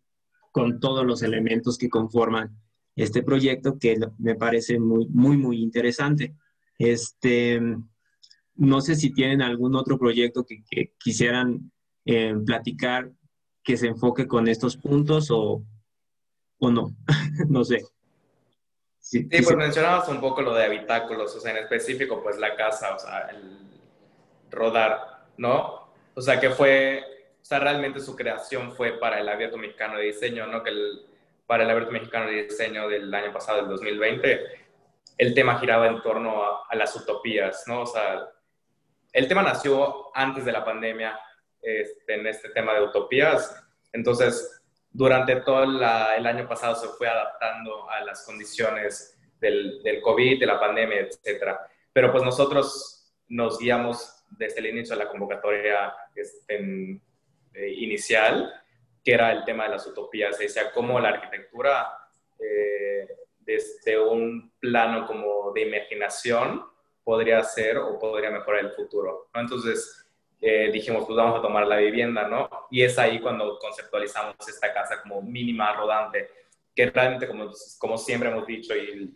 con todos los elementos que conforman este proyecto que me parece muy, muy, muy interesante. Este, no sé si tienen algún otro proyecto que, quisieran eh, platicar que se enfoque con estos puntos o, o no, no sé. Sí, pues mencionabas un poco lo de habitáculos, o sea, en específico, pues la casa, o sea, el rodar, ¿no? O sea, que fue, sea, realmente su creación fue para el Abierto Mexicano de Diseño, ¿no? Que el, para el Abierto Mexicano de Diseño del año pasado, del 2020, el tema giraba en torno a, las utopías, ¿no? O sea, el tema nació antes de la pandemia, este, en este tema de utopías. Entonces, durante todo el año pasado se fue adaptando a las condiciones del, del COVID, de la pandemia, etc. Pero pues nosotros nos guiamos desde el inicio de la convocatoria este, eh, inicial, que era el tema de las utopías. decía cómo la arquitectura, eh, desde un plano como de imaginación, podría ser o podría mejorar el futuro. Entonces, eh, dijimos, pues vamos a tomar la vivienda, ¿no? Y es ahí cuando conceptualizamos esta casa como mínima rodante, que realmente, como, como siempre hemos dicho y,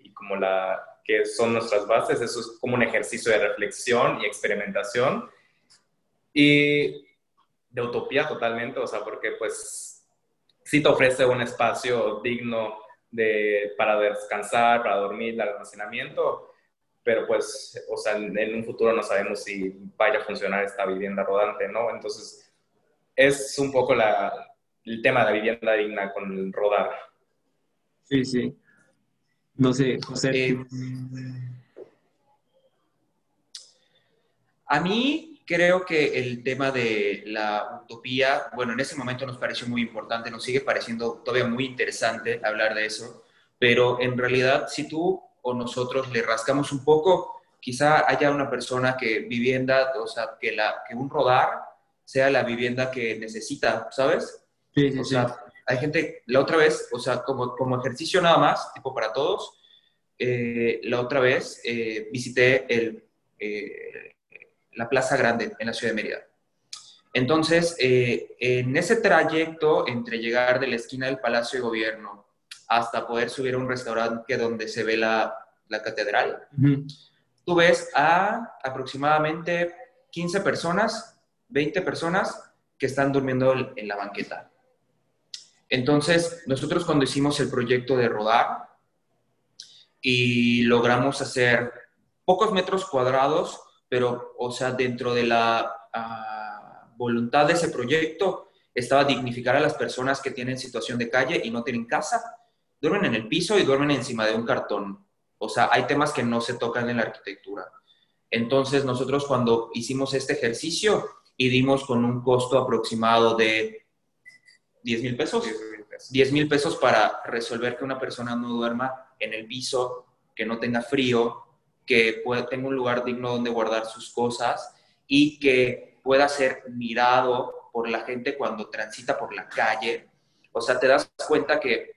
y como la que son nuestras bases, eso es como un ejercicio de reflexión y experimentación y de utopía totalmente, o sea, porque pues sí te ofrece un espacio digno de, para descansar, para dormir, el almacenamiento, pero pues, o sea, en un futuro no sabemos si vaya a funcionar esta vivienda rodante, ¿no? Entonces, es un poco la, el tema de la vivienda digna con el rodar. Sí, sí. No sé, José. Eh, a mí creo que el tema de la utopía, bueno, en ese momento nos pareció muy importante, nos sigue pareciendo todavía muy interesante hablar de eso, pero en realidad si tú o nosotros le rascamos un poco, quizá haya una persona que vivienda, o sea, que, la, que un rodar sea la vivienda que necesita, ¿sabes? Sí, sí, o sea, hay gente, la otra vez, o sea, como, como ejercicio nada más, tipo para todos, eh, la otra vez eh, visité el, eh, la Plaza Grande en la ciudad de Mérida. Entonces, en ese trayecto entre llegar de la esquina del Palacio de Gobierno hasta poder subir a un restaurante donde se ve la, la catedral, tú ves a aproximadamente 15 personas, 20 personas que están durmiendo en la banqueta. Entonces, nosotros cuando hicimos el proyecto de rodar y logramos hacer pocos metros cuadrados, pero, o sea, dentro de la ah, voluntad de ese proyecto estaba dignificar a las personas que tienen situación de calle y no tienen casa, duermen en el piso y duermen encima de un cartón. O sea, hay temas que no se tocan en la arquitectura. Entonces, nosotros cuando hicimos este ejercicio y dimos con un costo aproximado de 10 mil pesos. 10 mil pesos para resolver que una persona no duerma en el piso, que no tenga frío, que tenga un lugar digno donde guardar sus cosas y que pueda ser mirado por la gente cuando transita por la calle. O sea, te das cuenta que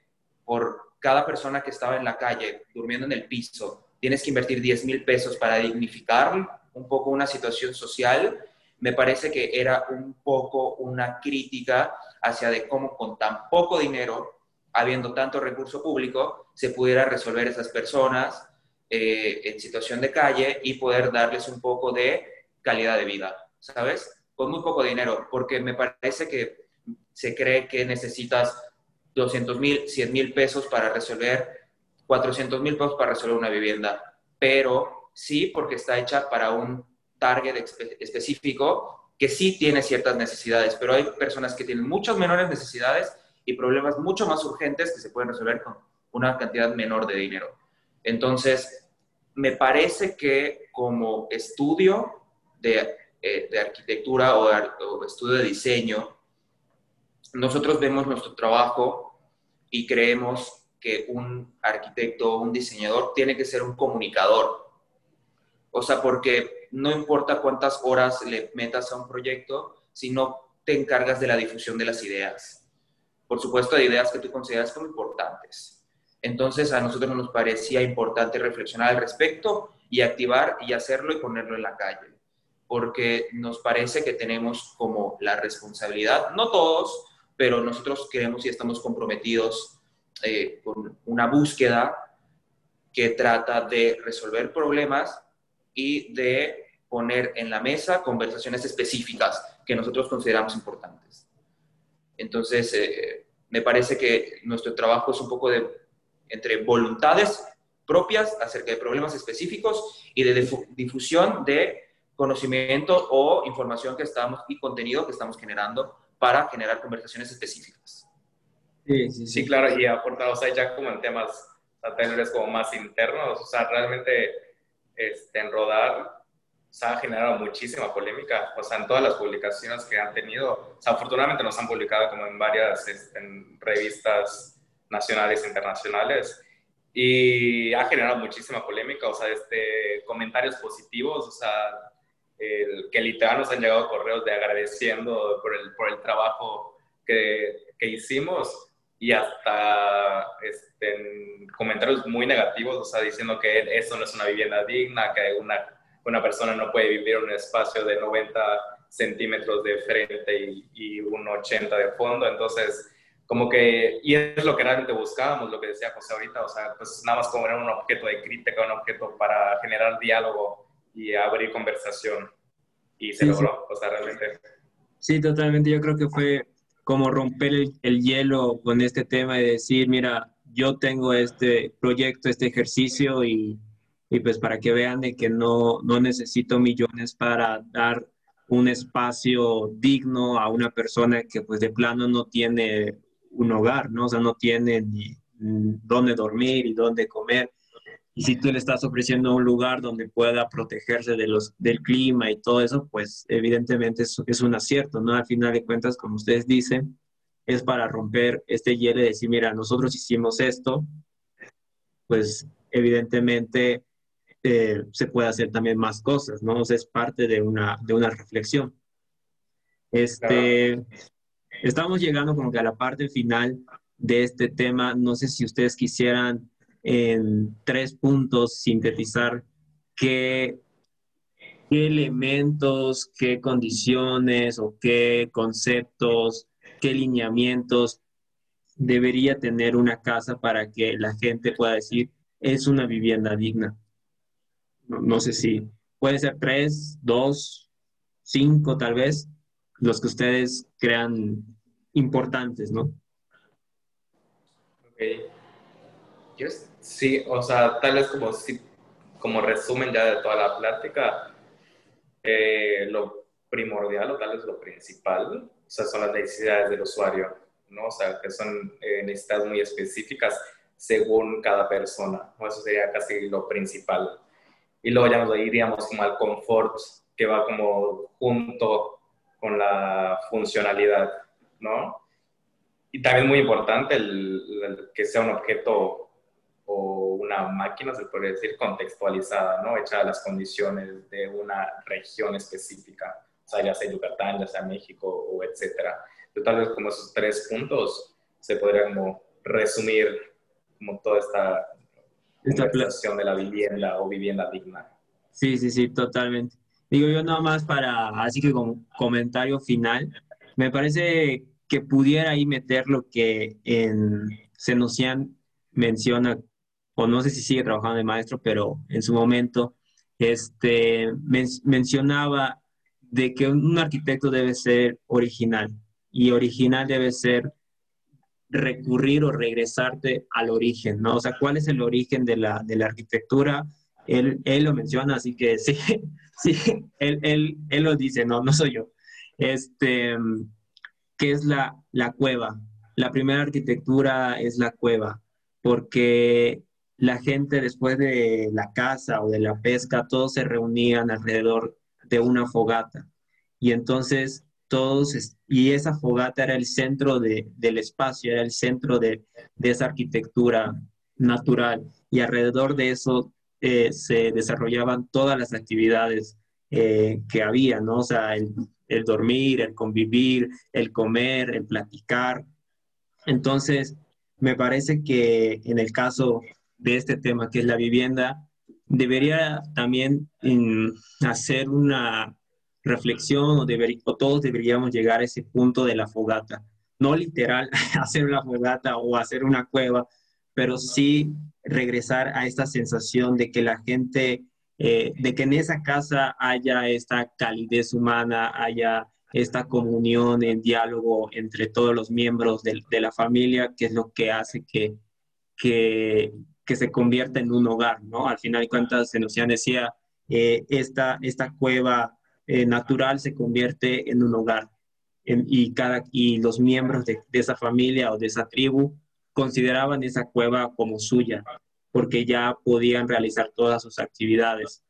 por cada persona que estaba en la calle durmiendo en el piso, tienes que invertir 10 mil pesos para dignificar un poco una situación social me parece que era un poco una crítica hacia de cómo con tan poco dinero, habiendo tanto recurso público, se pudiera resolver esas personas eh, en situación de calle y poder darles un poco de calidad de vida, ¿sabes? Con muy poco dinero, porque me parece que se cree que necesitas 200 mil, 100 mil pesos para resolver, 400 mil pesos para resolver una vivienda, pero sí porque está hecha para un target específico que sí tiene ciertas necesidades, pero hay personas que tienen muchas menores necesidades y problemas mucho más urgentes que se pueden resolver con una cantidad menor de dinero. Entonces, me parece que como estudio de, eh, arquitectura o, o estudio de diseño, nosotros vemos nuestro trabajo y creemos que un arquitecto o un diseñador tiene que ser un comunicador. O sea, porque no importa cuántas horas le metas a un proyecto, si no te encargas de la difusión de las ideas. Por supuesto, de ideas que tú consideras como importantes. Entonces, a nosotros nos parecía importante reflexionar al respecto y activar y hacerlo y ponerlo en la calle, porque nos parece que tenemos como la responsabilidad, no todos, pero nosotros queremos y estamos comprometidos eh, con una búsqueda que trata de resolver problemas y de poner en la mesa conversaciones específicas que nosotros consideramos importantes. Entonces, eh, me parece que nuestro trabajo es un poco de entre voluntades propias acerca de problemas específicos y de difusión de conocimiento o información que estamos y contenido que estamos generando para generar conversaciones específicas. Sí, sí, sí. claro, y aportar, o sea, ya como en temas, o como más internos, o sea, realmente este, en rodar se ha generado muchísima polémica, o sea, en todas las publicaciones que han tenido, o sea, afortunadamente nos han publicado como en varias este, en revistas nacionales e internacionales, y ha generado muchísima polémica, o sea, este, comentarios positivos, o sea, que literal nos han llegado correos de agradeciendo por el, por el trabajo que, que hicimos, y hasta este, comentarios muy negativos, o sea, diciendo que eso no es una vivienda digna, que una, una persona no puede vivir en un espacio de 90 centímetros de frente y, y un 80 de fondo. Entonces, como que, y es lo que realmente buscábamos, lo que decía José ahorita, o sea, pues nada más como era un objeto de crítica, un objeto para generar diálogo y abrir conversación. Y se logró, o sea, realmente. Sí, totalmente. Yo creo que fue como romper el, hielo con este tema y decir, mira, yo tengo este proyecto, este ejercicio y, y pues para que vean de que no, no necesito millones para dar un espacio digno a una persona que pues de plano no tiene un hogar, ¿no? O sea, no tiene ni dónde dormir y dónde comer. Y si tú le estás ofreciendo un lugar donde pueda protegerse de los, del clima y todo eso, pues evidentemente es, es un acierto, ¿no? Al final de cuentas, como ustedes dicen, es para romper este hielo y decir, mira, nosotros hicimos esto, pues evidentemente eh, se puede hacer también más cosas, ¿no? O sea, es parte de una, de una reflexión. Este, Estamos llegando como que a la parte final de este tema. No sé si ustedes quisieran en tres puntos sintetizar qué, elementos, qué condiciones o qué conceptos, qué lineamientos debería tener una casa para que la gente pueda decir es una vivienda digna. No, no sé si puede ser tres, dos, cinco tal vez los que ustedes crean importantes, ¿no? Ok. Yo, sí, o sea, tal vez como, como resumen ya de toda la plática, eh, lo primordial o tal vez lo principal, o sea, son las necesidades del usuario, ¿no? O sea, que son eh, necesidades muy específicas según cada persona, ¿no? Eso sería casi lo principal. Y luego ya nos iríamos como al confort, que va como junto con la funcionalidad, ¿no? Y también muy importante el, que sea un objeto o una máquina, se podría decir, contextualizada, ¿no? Hecha a las condiciones de una región específica, o sea, ya sea Yucatán, ya sea México, o etcétera. Yo tal vez como esos tres puntos se podría como resumir como toda esta esta de la vivienda o vivienda digna. Sí, sí, sí, totalmente. Digo yo nada más para, así que como comentario final, me parece que pudiera ahí meter lo que en Senocian menciona, o no sé si sigue trabajando de maestro, pero en su momento este, mencionaba de que un arquitecto debe ser original y original debe ser recurrir o regresarte al origen, ¿no? O sea, ¿cuál es el origen de la, de la arquitectura? Él, él, lo menciona, así que sí, sí, él, él, él, lo dice, no, no soy yo. Este, ¿qué es la, la cueva? La primera arquitectura es la cueva, porque la gente después de la caza o de la pesca, todos se reunían alrededor de una fogata. Y entonces todos, y esa fogata era el centro de, del espacio, era el centro de, de, esa arquitectura natural. Y alrededor de eso eh, se desarrollaban todas las actividades eh, que había, ¿no? O sea, el, dormir, el convivir, el comer, el platicar. Entonces, me parece que en el caso de este tema, que es la vivienda, debería también mm, hacer una reflexión o, o todos deberíamos llegar a ese punto de la fogata. No literal hacer una fogata o hacer una cueva, pero sí regresar a esta sensación de que la gente, eh, de que en esa casa haya esta calidez humana, haya esta comunión en diálogo entre todos los miembros de, la familia, que es lo que hace que, que, se convierta en un hogar, ¿no? Al final de cuentas, se nos decía, eh, esta, esta cueva eh, natural se convierte en un hogar. y, cada, y los miembros de, esa familia o de esa tribu consideraban esa cueva como suya, porque ya podían realizar todas sus actividades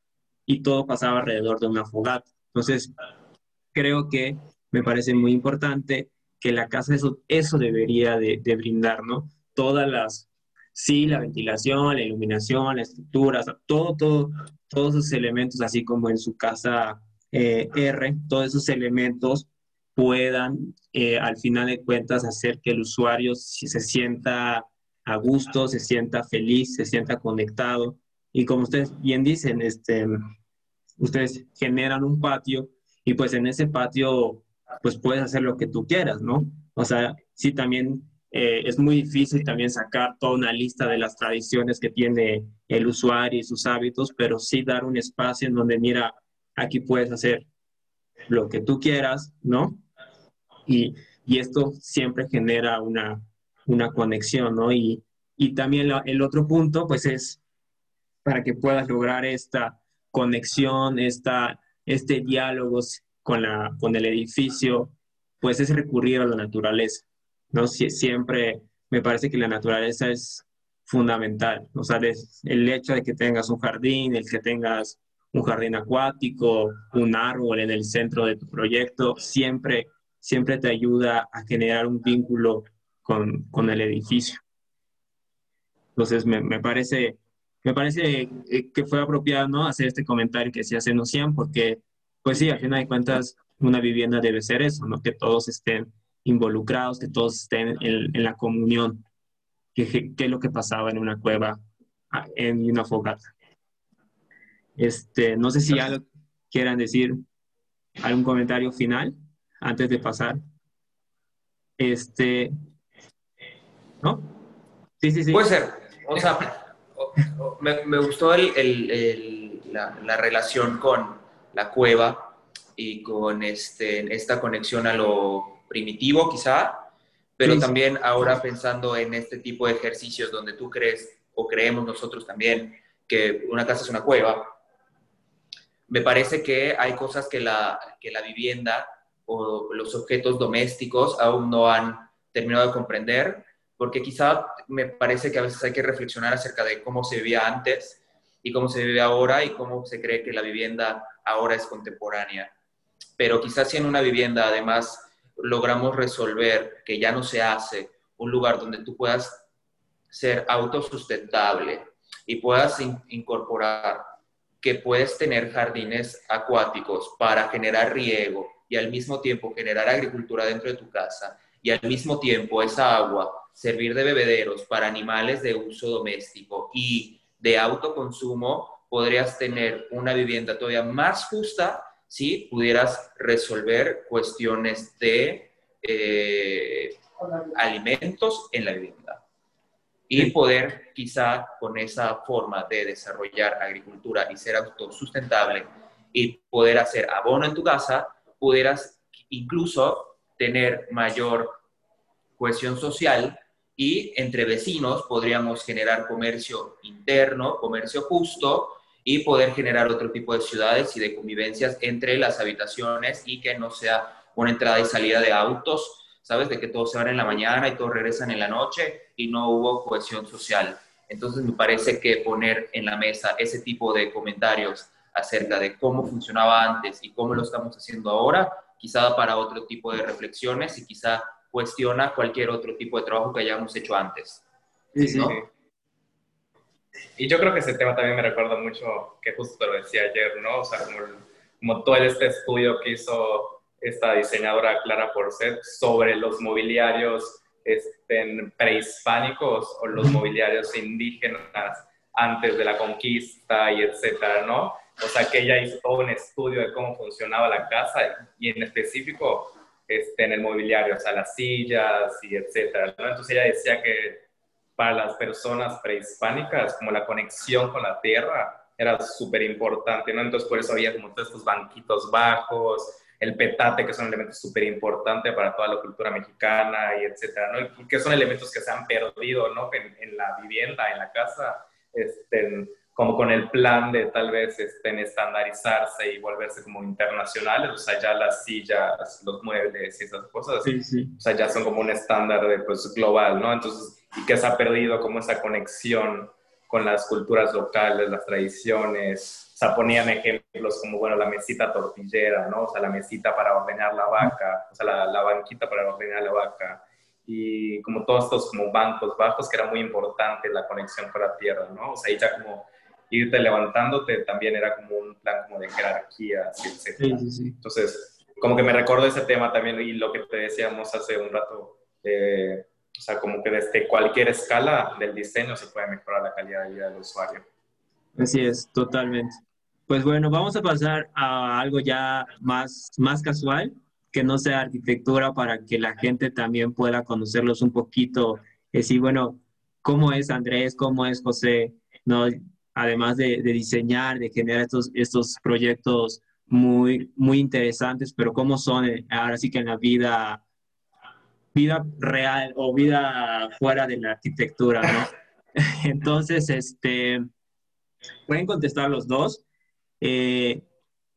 y todo pasaba alrededor de una fogata. Entonces, creo que me parece muy importante que la casa eso, eso debería de, brindar, ¿no? Todas las, sí, la ventilación, la iluminación, la estructura, todo, todo, todos esos elementos, así como en su casa eh, R, todos esos elementos puedan, eh, al final de cuentas, hacer que el usuario se sienta a gusto, se sienta feliz, se sienta conectado. Y como ustedes bien dicen, este, ustedes generan un patio y pues en ese patio pues puedes hacer lo que tú quieras, ¿no? O sea, sí también eh, es muy difícil también sacar toda una lista de las tradiciones que tiene el usuario y sus hábitos, pero sí dar un espacio en donde, mira, aquí puedes hacer lo que tú quieras, ¿no? Y, y esto siempre genera una, una conexión, ¿no? Y, y también el otro punto, pues es para que puedas lograr esta conexión, esta, este diálogo con, la, con el edificio, pues es recurrir a la naturaleza, ¿no? siempre me parece que la naturaleza es fundamental, o sea, el hecho de que tengas un jardín, el que tengas un jardín acuático, un árbol en el centro de tu proyecto, siempre, siempre te ayuda a generar un vínculo con, con el edificio. Entonces, me, me, parece, me parece eh, que fue apropiado ¿no? hacer este comentario que se hace en Ocean, porque, pues sí, al final de cuentas, una vivienda debe ser eso, ¿no? que todos estén involucrados, que todos estén en, en la comunión, que, que, es lo que pasaba en una cueva, ah, en una fogata. Este, no sé si ya quieran decir algún comentario final antes de pasar. Este, ¿no? Sí, sí, sí. Puede ser. O sea, me, me, gustó el, el, la, la, relación con la cueva y con este, esta conexión a lo primitivo, quizá, pero también ahora pensando en este tipo de ejercicios donde tú crees o creemos nosotros también que una casa es una cueva, me parece que hay cosas que la, que la vivienda o los objetos domésticos aún no han terminado de comprender, porque quizá me parece que a veces hay que reflexionar acerca de cómo se vivía antes y cómo se vive ahora y cómo se cree que la vivienda ahora es contemporánea. Pero quizás si en una vivienda además logramos resolver que ya no se hace un lugar donde tú puedas ser autosustentable y puedas incorporar que puedes tener jardines acuáticos para generar riego y al mismo tiempo generar agricultura dentro de tu casa y al mismo tiempo esa agua servir de bebederos para animales de uso doméstico y de autoconsumo, podrías tener una vivienda todavía más justa si pudieras resolver cuestiones de eh, alimentos en la vivienda y poder quizá con esa forma de desarrollar agricultura y ser autosustentable y poder hacer abono en tu casa, pudieras incluso tener mayor cohesión social y entre vecinos podríamos generar comercio interno, comercio justo y poder generar otro tipo de ciudades y de convivencias entre las habitaciones y que no sea una entrada y salida de autos ¿sabes? De que todos se van en la mañana y todos regresan en la noche y no hubo cohesión social. Entonces me parece que poner en la mesa ese tipo de comentarios acerca de cómo funcionaba antes y cómo lo estamos haciendo ahora, quizá para otro tipo de reflexiones y quizá cuestiona cualquier otro tipo de trabajo que hayamos hecho antes. Sí, sí. Y yo creo que ese tema también me recuerda mucho, que justo te lo decía ayer, ¿no? O sea, como, como todo este estudio que hizo esta diseñadora Clara Porcet sobre los mobiliarios este, prehispánicos o los mobiliarios indígenas antes de la conquista y etcétera, ¿no? O sea, que ella hizo todo un estudio de cómo funcionaba la casa y en específico este, en el mobiliario, o sea, las sillas y etcétera, ¿no? Entonces ella decía que para las personas prehispánicas, como la conexión con la tierra era súper importante, ¿no? Entonces por eso había como todos estos banquitos bajos, el petate, que es un elemento súper importante para toda la cultura mexicana y etcétera, ¿no? Que son elementos que se han perdido, ¿no? En, la vivienda, en la casa, este, como con el plan de tal vez este, estandarizarse y volverse como internacionales, o sea, ya las sillas, los muebles y esas cosas, sí, sí. o sea, ya son como un estándar de, pues, global, ¿no? Entonces, y que se ha perdido como esa conexión con las culturas locales, las tradiciones, o sea, ponían ejemplos como, bueno, la mesita tortillera, ¿no? O sea, la mesita para ordenar la vaca, o sea, la, la banquita para ordenar la vaca, y como todos estos como bancos bajos, que era muy importante la conexión con la tierra, ¿no? O sea, ahí ya como irte levantándote también era como un plan como de jerarquía, etc. Sí, sí, sí. Entonces, como que me recuerdo ese tema también y lo que te decíamos hace un rato, eh, o sea, como que desde cualquier escala del diseño se puede mejorar la calidad de vida del usuario. Así es, totalmente. Pues bueno, vamos a pasar a algo ya más, más casual. que no sea arquitectura para que la gente también pueda conocerlos un poquito, decir, bueno, cómo es Andrés, cómo es José, ¿no? además de, diseñar, de generar estos, estos proyectos muy, muy interesantes, pero cómo son eh, ahora sí que en la vida, vida real o vida fuera de la arquitectura, ¿no? Entonces, este, pueden contestar los dos. Eh,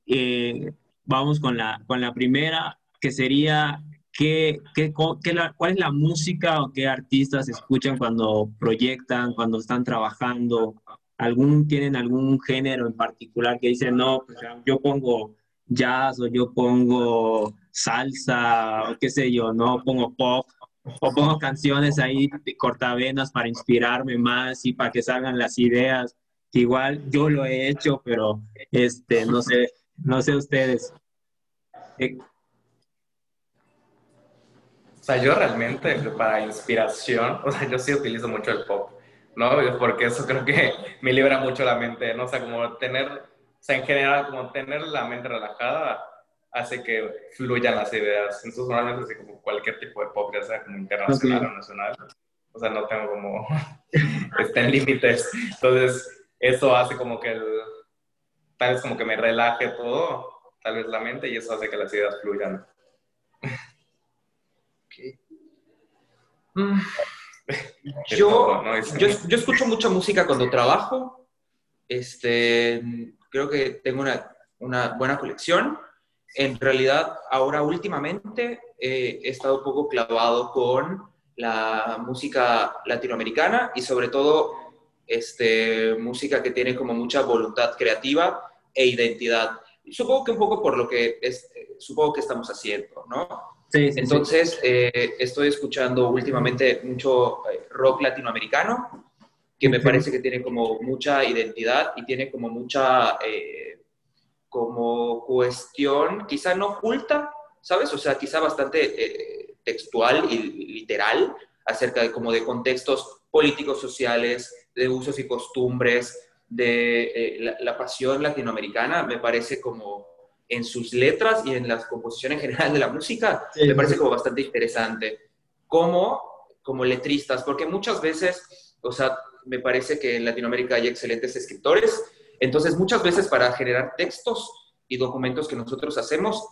eh, vamos con la, con la primera, que sería ¿Qué, qué, ¿cuál es la música o qué artistas escuchan cuando proyectan, cuando están trabajando? ¿Algún, ¿Tienen algún género en particular que dicen, no, pues, yo pongo jazz o yo pongo salsa o qué sé yo, no pongo pop o pongo canciones ahí de cortavenas para inspirarme más y para que salgan las ideas? Igual yo lo he hecho, pero este, no sé, no sé ustedes. Eh, o sea, yo realmente para inspiración, o sea, yo sí utilizo mucho el pop, ¿no? Porque eso creo que me libera mucho la mente, ¿no? O sea, como tener, sea, en general, como tener la mente relajada hace que fluyan las ideas. Entonces, normalmente, así como cualquier tipo de pop, ya sea como internacional o nacional, o sea, no tengo como, está en límites. Entonces, eso hace como que el, tal vez como que me relaje todo, tal vez la mente, y eso hace que las ideas fluyan. Mm. Yo, yo, yo, escucho mucha música cuando trabajo. Este, creo que tengo una, una buena colección. En realidad, ahora últimamente eh, he estado un poco clavado con la música latinoamericana y sobre todo este, música que tiene como mucha voluntad creativa e identidad. Supongo que un poco por lo que es, supongo que estamos haciendo, ¿no? Entonces, eh, estoy escuchando últimamente mucho eh, rock latinoamericano, que me parece que tiene como mucha identidad y tiene como mucha eh, como cuestión, quizá no oculta, ¿sabes? O sea, quizá bastante textual y literal acerca de como de contextos políticos, sociales, de usos y costumbres, de la, la pasión latinoamericana, me parece como en sus letras y en las composiciones en general de la música, me parece como bastante interesante. Como, como letristas, porque muchas veces, o sea, me parece que en Latinoamérica hay excelentes escritores, entonces muchas veces para generar textos y documentos que nosotros hacemos,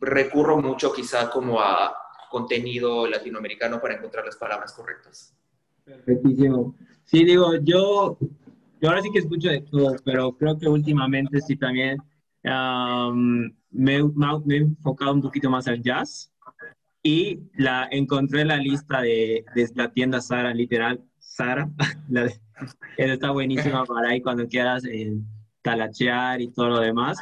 recurro mucho quizá como a contenido latinoamericano para encontrar las palabras correctas. Perfectísimo. Sí, digo, yo, yo ahora sí que escucho de todo, pero creo que últimamente sí también me, he enfocado un poquito más al jazz y la, encontré la lista de, de la tienda Sara, literal, Sara, está buenísima para ahí cuando quieras eh, talachear y todo lo demás.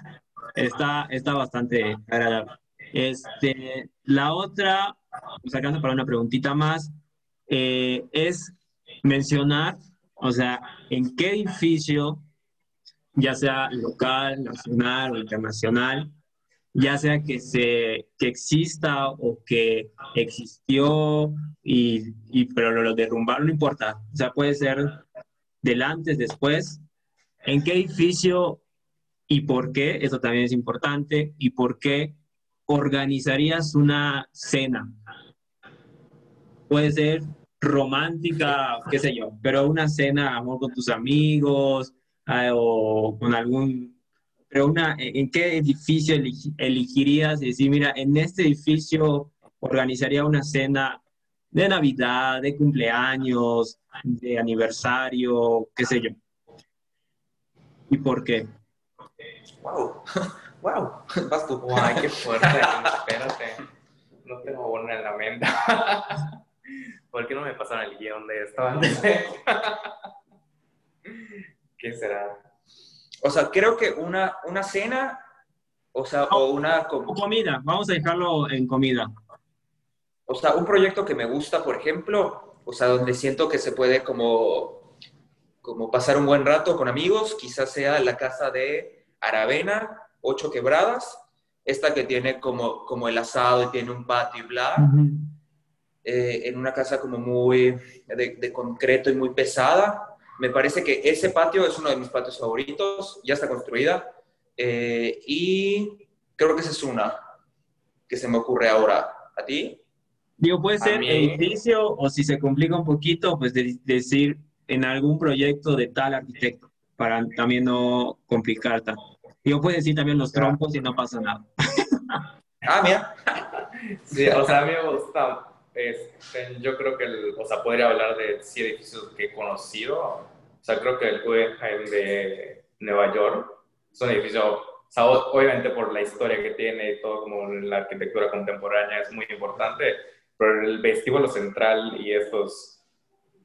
Está, está bastante agradable. Este, la otra, sacando para una preguntita más, eh, es mencionar, o sea, en qué edificio ya sea local, nacional o internacional, ya sea que, se, que exista o que existió, y, y, pero lo derrumbar no importa. O sea, puede ser delante, después. ¿En qué edificio y por qué? Eso también es importante. ¿Y por qué organizarías una cena? Puede ser romántica, qué sé yo, pero una cena, amor, con tus amigos, Ah, o con algún, pero una, ¿en qué edificio elegirías? Decir, mira, en este edificio organizaría una cena de Navidad, de cumpleaños, de aniversario, qué sé yo. ¿Y por qué? Wow, wow, vas tú. Guay, qué fuerte. Espérate, no tengo una en la mente. ¿Por qué no me pasaron el guion de esto ¿Qué será? O sea, creo que una, una cena, o sea, o una... comida, vamos a dejarlo en comida. O sea, un proyecto que me gusta, por ejemplo, o sea, donde siento que se puede como, como pasar un buen rato con amigos, quizás sea la casa de Aravena, Ocho Quebradas, esta que tiene como, como el asado y tiene un patio y bla, eh, en una casa como muy de, de concreto y muy pesada, me parece que ese patio es uno de mis patios favoritos, ya está construida. Eh, y creo que esa es una que se me ocurre ahora. ¿A ti? Digo, puede ser edificio o si se complica un poquito, pues decir en algún proyecto de tal arquitecto, para también no complicar tanto. Digo, puede decir también los trompos y no pasa nada. ah, mira. sí, o sea, a mí me gusta, este, yo creo que, o sea, podría hablar de sí edificios que he conocido. O sea, creo que el Guggenheim de Nueva York es un edificio, o sea, obviamente por la historia que tiene y todo como la arquitectura contemporánea es muy importante, pero el vestíbulo central y estos,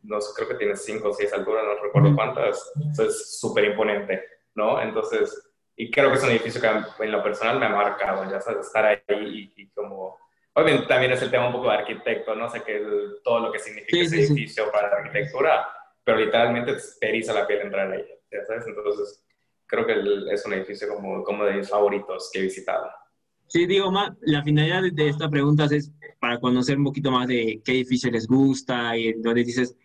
no sé, creo que tiene cinco o seis alturas, no recuerdo cuántas, es súper imponente, ¿no? Entonces, y creo que es un edificio que en lo personal me ha marcado, ya sabes, estar ahí y, como... Obviamente también es el tema un poco de arquitecto, no sé qué todo lo que significa ese edificio para la arquitectura, pero literalmente te eriza la piel entrar ahí, ya sabes, entonces creo que es un edificio como, como de mis favoritos que he visitado. Sí, digo, más, la finalidad de esta pregunta es para conocer un poquito más de qué edificio les gusta y donde dices,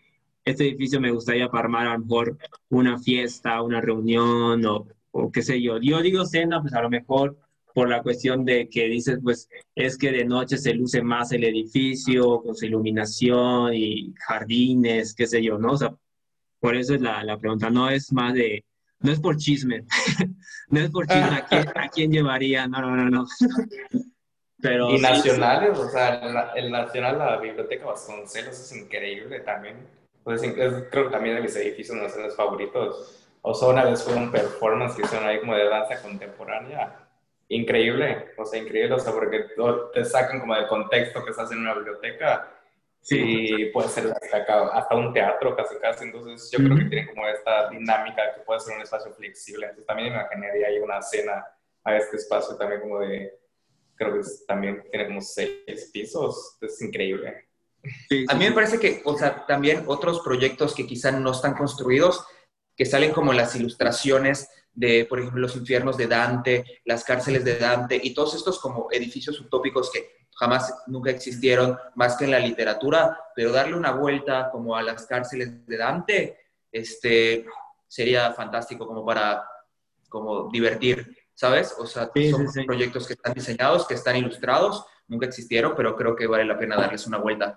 este edificio me gustaría para armar a lo mejor una fiesta, una reunión o, o qué sé yo. Yo digo cena, pues a lo mejor por la cuestión de que dices, pues es que de noche se luce más el edificio con su iluminación y jardines, qué sé yo, ¿no? O sea, por eso es la, la pregunta, no es más de, no es por chisme, no es por chisme, ¿a quién, ¿a quién, llevaría? No, no, no, no. Pero, y nacionales, o sea, el, Nacional, la Biblioteca Vasconcelos es increíble también. Pues, creo que también de mis edificios nacionales favoritos o sea, una vez fue un performance que hicieron ahí como de danza contemporánea. Increíble, o sea, increíble, o sea, porque te sacan como del contexto que estás en una biblioteca sí. puede ser hasta, hasta un teatro casi casi, entonces yo creo que tiene como esta dinámica que puede ser un espacio flexible, entonces también me imaginaría ahí una cena a este espacio también como de, creo que también tiene como seis pisos, es increíble. a mí me parece que, o sea, también otros proyectos que quizá no están construidos, que salen como las ilustraciones de, por ejemplo, los infiernos de Dante, las cárceles de Dante y todos estos como edificios utópicos que jamás nunca existieron más que en la literatura, pero darle una vuelta como a las cárceles de Dante, este, sería fantástico como para como divertir, ¿sabes? O sea, son proyectos que están diseñados, que están ilustrados, nunca existieron, pero creo que vale la pena darles una vuelta.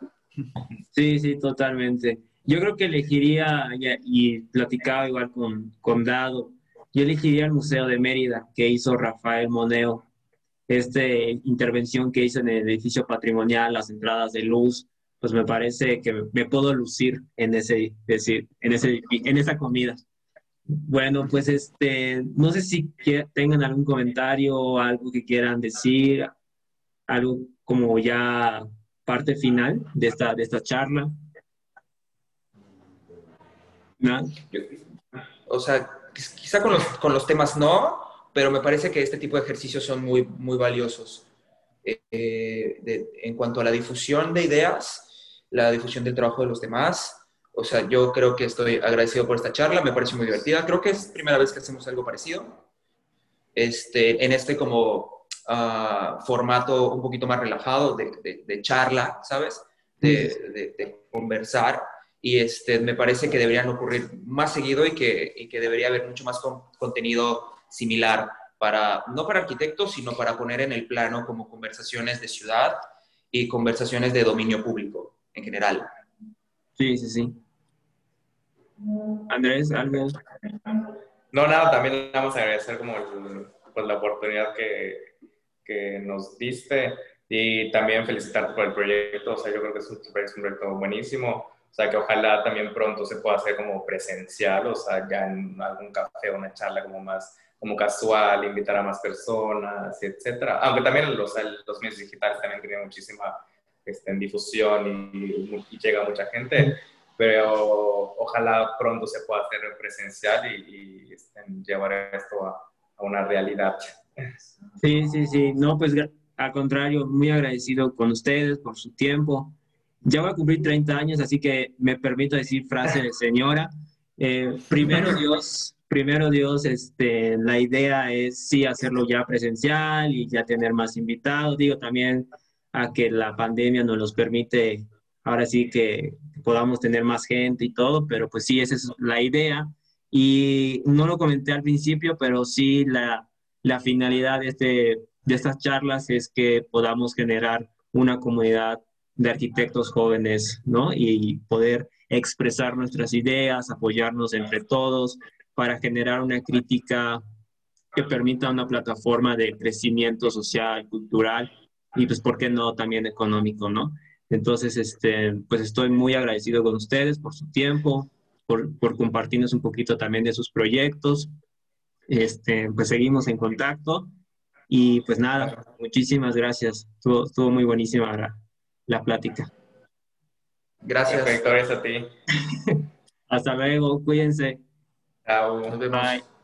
Sí, sí, totalmente. Yo creo que elegiría, y platicaba igual con, con Dado, yo elegiría el Museo de Mérida que hizo Rafael Moneo, esta intervención que hizo en el edificio patrimonial, las entradas de luz, pues me parece que me puedo lucir en ese, decir, en ese, en esa comida. Bueno, pues este, no sé si tengan algún comentario algo que quieran decir, algo como ya parte final de esta, de esta charla. O sea, quizá con los, con los, temas no, pero me parece que este tipo de ejercicios son muy, muy valiosos. Eh, en cuanto a la difusión de ideas, la difusión del trabajo de los demás, o sea, yo creo que estoy agradecido por esta charla, me parece muy divertida. Creo que es primera vez que hacemos algo parecido. Este, en este como ah, formato un poquito más relajado de, de, charla, ¿sabes? De, de, conversar y este, me parece que deberían ocurrir más seguido y que, y que debería haber mucho más contenido similar para, no para arquitectos, sino para poner en el plano como conversaciones de ciudad y conversaciones de dominio público en general. Sí, sí, sí. Andrés, algo. No, nada, también vamos a agradecer como pues, la oportunidad que, que, nos diste y también felicitarte por el proyecto. O sea, yo creo que es un proyecto buenísimo. O sea, que ojalá también pronto se pueda hacer como presencial, o sea, ya en algún café o una charla como más como casual, invitar a más personas, etcétera. Aunque también los, los medios digitales también tienen muchísima este, difusión y, llega mucha gente, pero ojalá pronto se pueda hacer presencial y, este, llevar esto a, a, una realidad. Sí, sí, sí. No, pues al contrario, muy agradecido con ustedes por su tiempo. Ya voy a cumplir 30 años, así que me permito decir frase de señora. Eh, primero Dios, primero Dios, este, la idea es sí hacerlo ya presencial y ya tener más invitados. Digo también a que la pandemia nos permite, ahora sí que podamos tener más gente y todo, pero pues sí, esa es la idea. Y no lo comenté al principio, pero sí la, la finalidad de este de estas charlas es que podamos generar una comunidad de arquitectos jóvenes, ¿no? Y poder expresar nuestras ideas, apoyarnos entre todos para generar una crítica que permita una plataforma de crecimiento social, cultural y pues, ¿por qué no? También económico, ¿no? Entonces, este, pues estoy muy agradecido con ustedes por su tiempo, por, por compartirnos un poquito también de sus proyectos. Este, pues seguimos en contacto y pues nada, muchísimas gracias. Estuvo, estuvo muy buenísima la, la plática. Gracias. Perfecto, gracias a ti. Hasta luego, cuídense. Chao. Bye.